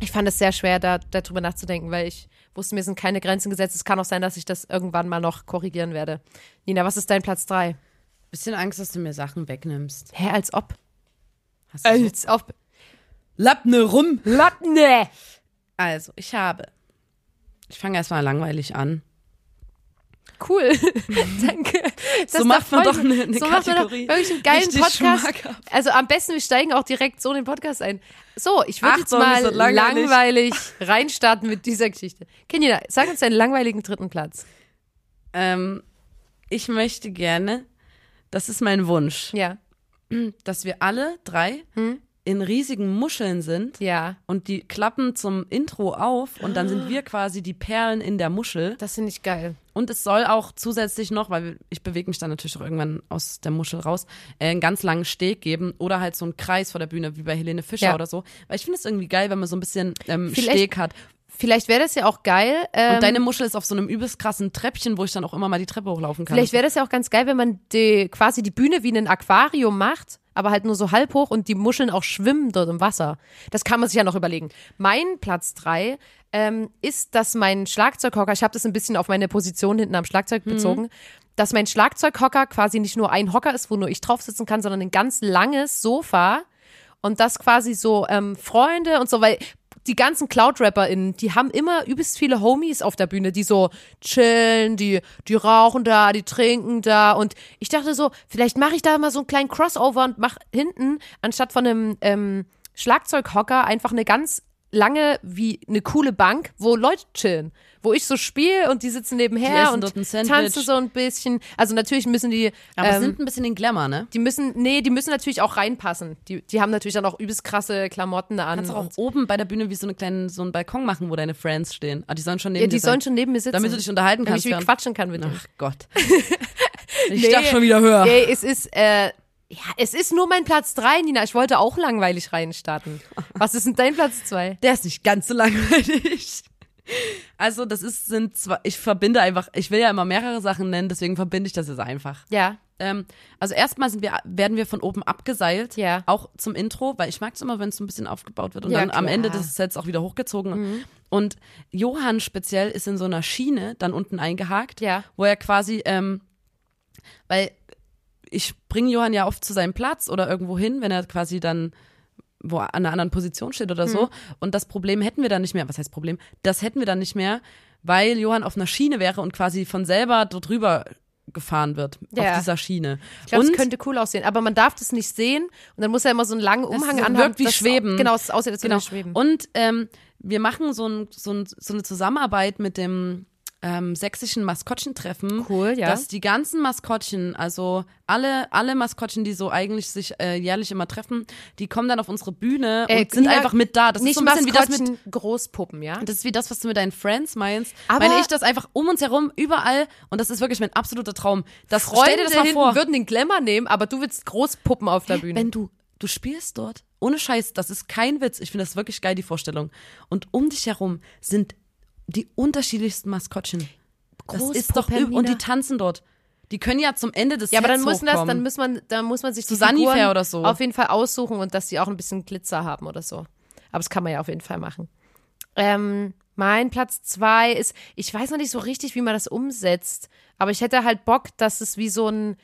Ich fand es sehr schwer, da darüber nachzudenken, weil ich wusste, mir sind keine Grenzen gesetzt. Es kann auch sein, dass ich das irgendwann mal noch korrigieren werde. Nina, was ist dein Platz drei? Bisschen Angst, dass du mir Sachen wegnimmst. Hä, als ob. Hast du so? Als ob. Lappne rum. Lappne! Also, ich habe. Ich fange erstmal langweilig an. Cool. Danke. So macht man doch eine- eine so macht man Kategorie. wirklich einen geilen Richtig Podcast. Also am besten, wir steigen auch direkt so in den Podcast ein. So, ich würde jetzt mal wird langweilig. langweilig reinstarten mit dieser Geschichte. Kenina, sag uns deinen langweiligen dritten Platz. Ähm, ich möchte gerne, das ist mein Wunsch, Ja. dass wir alle drei in riesigen Muscheln sind Ja. und die klappen zum Intro auf und dann sind wir quasi die Perlen in der Muschel. Das finde ich geil. Und es soll auch zusätzlich noch, weil ich bewege mich dann natürlich auch irgendwann aus der Muschel raus, äh, einen ganz langen Steg geben oder halt so einen Kreis vor der Bühne, wie bei Helene Fischer Ja. oder so. Weil ich finde es irgendwie geil, wenn man so ein bisschen ähm, Steg hat. Vielleicht wäre das ja auch geil. Ähm, Und deine Muschel ist auf so einem übelst krassen Treppchen, wo ich dann auch immer mal die Treppe hochlaufen kann. Vielleicht wäre das ja auch ganz geil, wenn man die, quasi die Bühne wie ein Aquarium macht, aber halt nur so halb hoch und die Muscheln auch schwimmen dort im Wasser. Das kann man sich ja noch überlegen. Mein Platz drei ähm, ist, dass mein Schlagzeughocker, ich habe das ein bisschen auf meine Position hinten am Schlagzeug bezogen, dass mein Schlagzeughocker quasi nicht nur ein Hocker ist, wo nur ich drauf sitzen kann, sondern ein ganz langes Sofa und das quasi so ähm, Freunde und so, weil die ganzen Cloud-RapperInnen, die haben immer übelst viele Homies auf der Bühne, die so chillen, die, die rauchen da, die trinken da. Und ich dachte so, vielleicht mache ich da mal so einen kleinen Crossover und mach hinten, anstatt von einem ähm, Schlagzeughocker, einfach eine ganz lange, wie eine coole Bank, wo Leute chillen. Wo ich so spiele und die sitzen nebenher Die und tanzen so ein bisschen. Also natürlich müssen die. Aber ähm, nimmt ein bisschen den Glamour, ne? die müssen, nee, die müssen natürlich auch reinpassen. Die, die haben natürlich dann auch übelst krasse Klamotten an. Kannst du auch oben bei der Bühne wie so, eine kleinen, so einen Balkon machen, wo deine Friends stehen. Ah, die sollen schon neben ja, dir die sollen sein. schon neben mir sitzen. Damit du dich unterhalten damit kannst. ich wie während- quatschen kann mit denen. Ach Gott. Ich Nee. dachte schon wieder höher. Ey, es ist, äh, ja, es ist nur mein Platz drei, Nina. Ich wollte auch langweilig reinstarten. Was ist denn dein Platz zwei? Der ist nicht ganz so langweilig. Also, das ist, sind zwar, ich verbinde einfach, ich will ja immer mehrere Sachen nennen, deswegen verbinde ich das jetzt einfach. Ja. Ähm, also erstmal sind wir, werden wir von oben abgeseilt, Ja. auch zum Intro, weil ich mag es immer, wenn es so ein bisschen aufgebaut wird und Ja, dann am klar. Mhm. Ende des Sets auch wieder hochgezogen. Und Johann speziell ist in so einer Schiene dann unten eingehakt, Ja. wo er quasi, ähm, weil ich bringe Johann ja oft zu seinem Platz oder irgendwo hin, wenn er quasi dann wo an einer anderen Position steht oder so. Und das Problem hätten wir dann nicht mehr. Was heißt Problem? Das hätten wir dann nicht mehr, weil Johann auf einer Schiene wäre und quasi von selber dort rüber gefahren wird Ja. auf dieser Schiene. Ich glaube, es könnte cool aussehen. Aber man darf das nicht sehen. Und dann muss er immer so einen langen Umhang anhaben. wirkt wie Schweben. Genau, es aussieht, als würde genau. er schweben. Und ähm, wir machen so, ein, so, ein, so eine Zusammenarbeit mit dem ähm, sächsischen Maskottchentreffen, Cool, ja. dass die ganzen Maskottchen, also alle, alle Maskottchen, die so eigentlich sich äh, jährlich immer treffen, die kommen dann auf unsere Bühne Äh, und sind einfach mit da. Das ist so ein bisschen wie das mit Großpuppen, ja? das ist wie das, was du mit deinen Friends meinst. Aber- Meine ich das einfach um uns herum, überall, und das ist wirklich mein absoluter Traum. Das, Freunde stell dir das mal vor. würden den Glamour nehmen, aber du willst Großpuppen auf der Bühne. Wenn du, du spielst dort, ohne Scheiß, das ist kein Witz, ich finde das wirklich geil, die Vorstellung. Und um dich herum sind die unterschiedlichsten Maskottchen. Das ist doch, und die tanzen dort. Die können ja zum Ende des ja, aber dann müssen das, dann muss man, dann muss man sich Zu die Sunnyfair oder so. auf jeden Fall aussuchen und dass die auch ein bisschen Glitzer haben oder so. Aber das kann man ja auf jeden Fall machen. Ähm, mein Platz zwei ist, ich weiß noch nicht so richtig, wie man das umsetzt, aber ich hätte halt Bock, dass es wie so ein,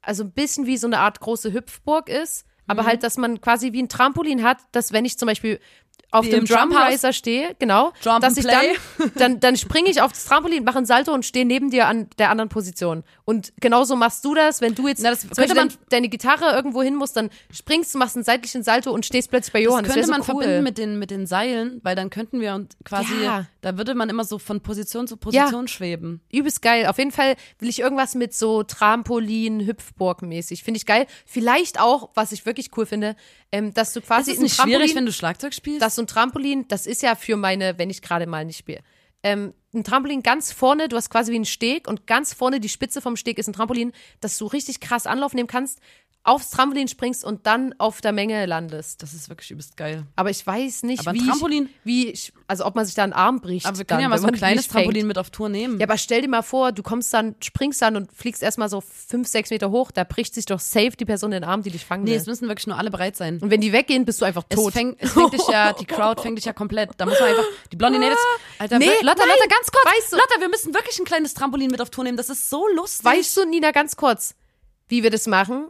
also ein bisschen wie so eine Art große Hüpfburg ist, Mhm. aber halt, dass man quasi wie ein Trampolin hat, dass wenn ich zum Beispiel auf dem. Drumriser stehe, genau, Jump dass ich dann, dann, dann springe ich auf das Trampolin, mache einen Salto und stehe neben dir an der anderen Position. Und genauso machst du das, wenn du jetzt Na, das könnte man- dein- deine Gitarre irgendwo hin musst, dann springst du, machst einen seitlichen Salto und stehst plötzlich bei Johann. das Das, könnte man so cool. verbinden mit den, mit den Seilen, weil dann könnten wir und quasi, Ja. da würde man immer so von Position zu Position schweben. Übelst geil. Auf jeden Fall will ich irgendwas mit so Trampolin, Hüpfburg mäßig. Finde ich geil. Vielleicht auch, was ich wirklich cool finde, ähm, dass du quasi Ist es nicht Trampolin, schwierig, wenn du Schlagzeug spielst? Dass so ein Trampolin, das ist ja für meine, wenn ich gerade mal nicht spiele. Ähm, ein Trampolin ganz vorne, du hast quasi wie einen Steg und ganz vorne die Spitze vom Steg ist ein Trampolin, dass du richtig krass Anlauf nehmen kannst, aufs Trampolin springst und dann auf der Menge landest. das ist wirklich übelst geil. Aber ich weiß nicht, Aber wie, Trampolin- ich, wie ich, also ob man sich da einen Arm bricht. Aber wir dann, können ja mal so ein kleines. Trampolin mit auf Tour nehmen. Ja, aber stell dir mal vor, du kommst dann, springst dann und fliegst erstmal so fünf, sechs Meter hoch, da bricht sich doch safe die Person den Arm, die dich fangen nee, will. es müssen wirklich nur alle bereit sein. Und wenn die weggehen, bist du einfach Es tot. fängt, es fängt dich ja, die Crowd fängt dich ja komplett. Da muss man einfach, die Blondinades, Alter, Nee, Lotta, Lotta, ganz kurz, weißt du- Lotta, wir müssen wirklich ein kleines Trampolin mit auf Tour nehmen. Das ist so lustig. Weißt du, Nina, ganz kurz, wie wir das machen?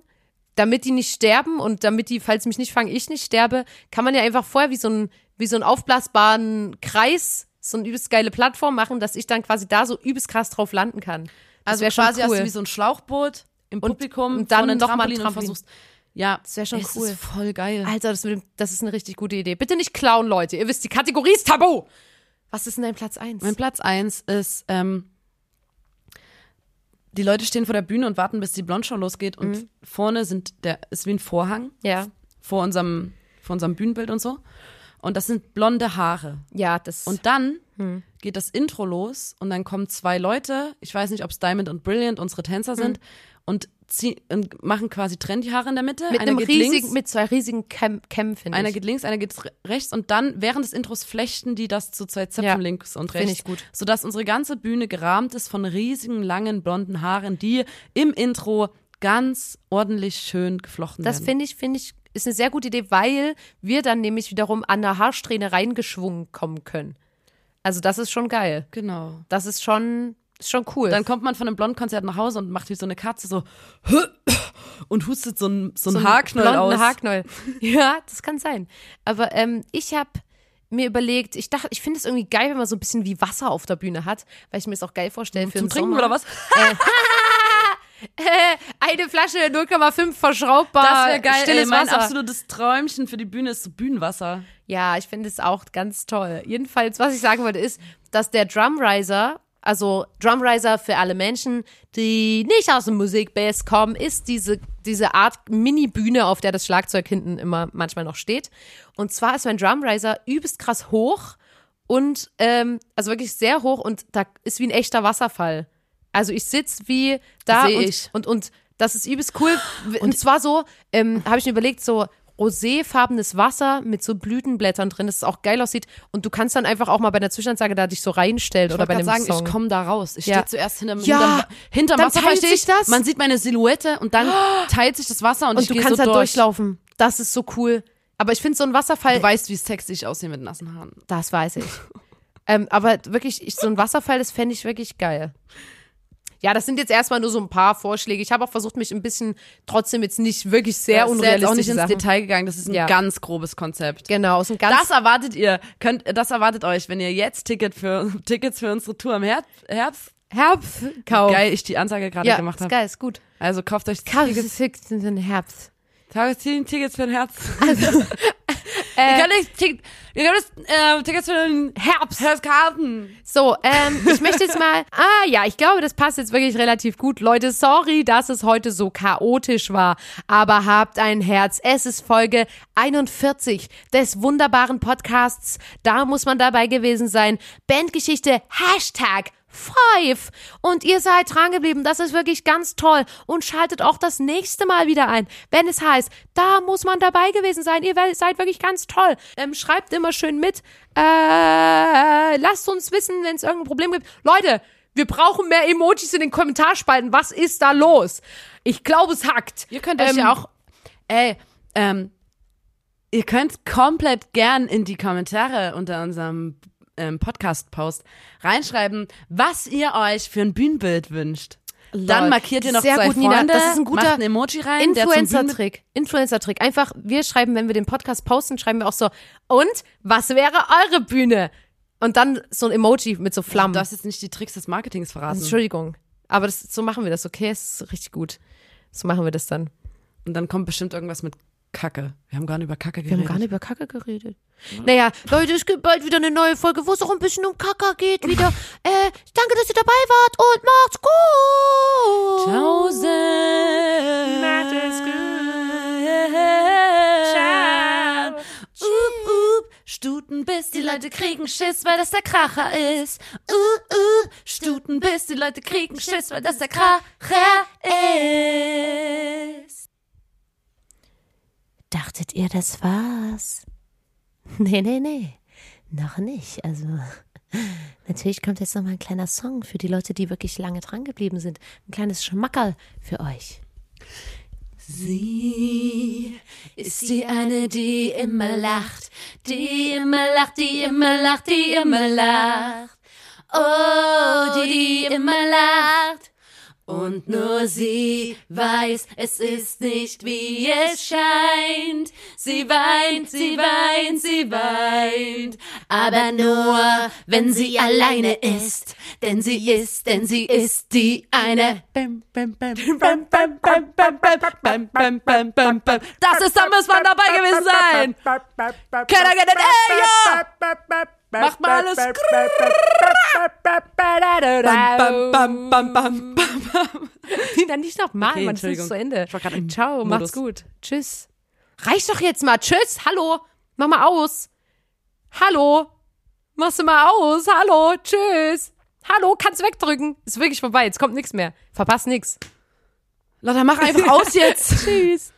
Damit die nicht sterben und damit die, falls mich nicht fangen, ich nicht sterbe, kann man ja einfach vorher wie so ein, wie so einen aufblasbaren Kreis, so eine übelst geile Plattform machen, dass ich dann quasi da so übelst krass drauf landen kann. Das also quasi hast cool. du wie so ein Schlauchboot im Publikum und dann vorne ein noch mal ein Trampolin und Trampolin. versuchst. Ja, Das wär schon es cool. ist voll geil. Alter, das, das ist eine richtig gute Idee. Bitte nicht klauen, Leute. Ihr wisst, die Kategorie ist tabu. Was ist denn dein Platz eins? Mein Platz eins ist, ähm, die Leute stehen vor der Bühne und warten, bis die Blondshow losgeht und Mhm. vorne sind der, ist wie ein Vorhang ja, vor unserem, vor unserem Bühnenbild und so. Und das sind blonde Haare. ja, das. Und dann Hm. geht das Intro los und dann kommen zwei Leute, ich weiß nicht, ob es Diamond und Brilliant, unsere Tänzer sind, Hm. Und, und machen quasi trennt Haare in der Mitte. mit einer einem geht riesigen, links, mit zwei riesigen Käm Kämmen, finde einer ich. geht links, einer geht re- rechts und dann während des Intros flechten die das zu zwei Zöpfen Ja, links und rechts. ich gut. Sodass unsere ganze Bühne gerahmt ist von riesigen, langen, blonden Haaren, die im Intro ganz ordentlich schön geflochten Das werden. finde ich, finde ich, ist eine sehr gute Idee, weil wir dann nämlich wiederum an der Haarsträhne reingeschwungen kommen können. Also das ist schon geil. Genau. Das ist schon, ist schon cool. Dann kommt man von einem Blondkonzert nach Hause und macht wie so eine Katze so und hustet so ein, so ein so blonden aus. Haarknoll. Ja, das kann sein. Aber ähm, ich habe mir überlegt, ich dachte, ich finde es irgendwie geil, wenn man so ein bisschen wie Wasser auf der Bühne hat, weil ich mir es auch geil vorstelle für Zum den Trinken Sommer. oder was? Eine Flasche 0,5 verschraubbar. Das wäre geil. Ey, Stilles mein Wasser. absolutes Träumchen für die Bühne ist so Bühnenwasser. Ja, ich finde es auch ganz toll. Jedenfalls, was ich sagen wollte, ist, dass der Drumriser, also Drumriser für alle Menschen, die nicht aus dem Musikbass kommen, ist diese, diese Art Mini-Bühne, auf der das Schlagzeug hinten immer manchmal noch steht. Und zwar ist mein Drumriser übelst krass hoch und, ähm, also wirklich sehr hoch und da ist wie ein echter Wasserfall. Also ich sitz wie da Seh und, ich. und, und das ist übelst cool. Und zwar so, ähm, habe ich mir überlegt, so roséfarbenes Wasser mit so Blütenblättern drin, dass es auch geil aussieht. Und du kannst dann einfach auch mal bei der Zwischenansage da dich so reinstellen Ich oder bei dem sagen, Song. ich komme da raus. Ich Ja. stehe zuerst hinterm, Ja, hinterm, hinterm dann Wasserfall. teilt sich ich, das. Man sieht meine Silhouette und dann teilt sich das Wasser und, und ich du kannst so halt durch. durchlaufen. Das ist so cool. Aber ich finde so ein Wasserfall, Du weißt, wie sexy ich aussehe mit nassen Haaren. das weiß ich. ähm, aber wirklich, ich, so ein Wasserfall, das fände ich wirklich geil. Ja, das sind jetzt erstmal nur so ein paar Vorschläge. Ich habe auch versucht, mich ein bisschen trotzdem jetzt nicht wirklich sehr ist unrealistisch auch nicht ins Sachen. Detail gegegangen. Das ist ein Ja. ganz grobes Konzept. Genau, so ein ganz Das erwartet ihr, könnt, das erwartet euch, wenn ihr jetzt Ticket für, Tickets für unsere Tour im Herbst, Herbst Herbstkauf. geil ich die Ansage gerade ja, gemacht ist habe. geil, ist gut. Also kauft euch Tickets, Tickets in den Herbst. Tageszielen, Tickets für den Herbst. Ihr könnt nicht, Tick- ihr könnt das, äh, Tickets für den Herbst. Herbstkarten. So, ähm, ich möchte jetzt mal. Ah ja, ich glaube, das passt jetzt wirklich relativ gut. Leute, sorry, dass es heute so chaotisch war. Aber habt ein Herz. Es ist Folge 41 des wunderbaren Podcasts. Da muss man dabei gewesen sein. Bandgeschichte, Hashtag. Five. Und ihr seid dran geblieben. Das ist wirklich ganz toll. Und schaltet auch das nächste Mal wieder ein, wenn es heißt, da muss man dabei gewesen sein. Ihr seid wirklich ganz toll. Ähm, schreibt immer schön mit. Äh, lasst uns wissen, wenn es irgendein Problem gibt. Leute, wir brauchen mehr Emojis in den Kommentarspalten. Was ist da los? Ich glaube, es hackt. Ihr könnt euch Ähm, ja auch, ey, ähm, ihr könnt komplett gern in die Kommentare unter unserem ähm, Podcast-Post reinschreiben, was ihr euch für ein Bühnenbild wünscht. Dann Lol. markiert ihr noch Sehr zwei gut, Nina. Freunde, Das ist ein guter ein Emoji rein, Influencer-Trick. Influencer-Trick. Einfach, wir schreiben, wenn wir den Podcast posten, schreiben wir auch so, und was wäre eure Bühne? Und dann so ein Emoji mit so Flammen. Du hast jetzt nicht die Tricks des Marketings verraten. Entschuldigung. Aber das, so machen wir das, okay? Es ist richtig gut. So machen wir das dann. Und dann kommt bestimmt irgendwas mit Kacke. Wir haben gar nicht über Kacke Wir geredet. haben gar nicht über Kacke geredet. Naja, Leute, es gibt bald wieder eine neue Folge, wo es auch ein bisschen um Kacke geht wieder. äh, danke, dass ihr dabei wart und macht's gut. Tausend. Macht es Ciao. Up, up, Stuten bis die Leute kriegen Schiss, weil das der Kracher ist. Uh, uh, Stuten bis die Leute kriegen Schiss, weil das der Kracher ist. Dachtet ihr, das war's? Nee, nee, nee. Noch nicht. Also, natürlich kommt jetzt noch mal ein kleiner Song für die Leute, die wirklich lange dran geblieben sind. Ein kleines Schmackerl für euch. Sie ist die eine, die immer lacht, die immer lacht, die immer lacht, die immer lacht. Oh, die immer lacht. Und nur sie weiß, es ist nicht wie es scheint. Sie weint, sie weint, sie weint. Aber nur, wenn sie alleine ist. Denn sie ist, denn sie ist die eine. Das ist, da muss man dabei gewesen sein. Can I get an A? Macht mal alles. Bam, bam, bam, bam, bam. Nina, nicht nochmal, Okay, das ist zu Ende. Ich war gerade Ciao, macht's gut. Tschüss. Reicht doch jetzt mal. Tschüss, hallo. Mach mal aus. Hallo. Machst du mal aus. Hallo, tschüss. Hallo, kannst wegdrücken. Ist wirklich vorbei, jetzt kommt nichts mehr. Verpasst nix. Lotta, mach einfach aus jetzt. Tschüss.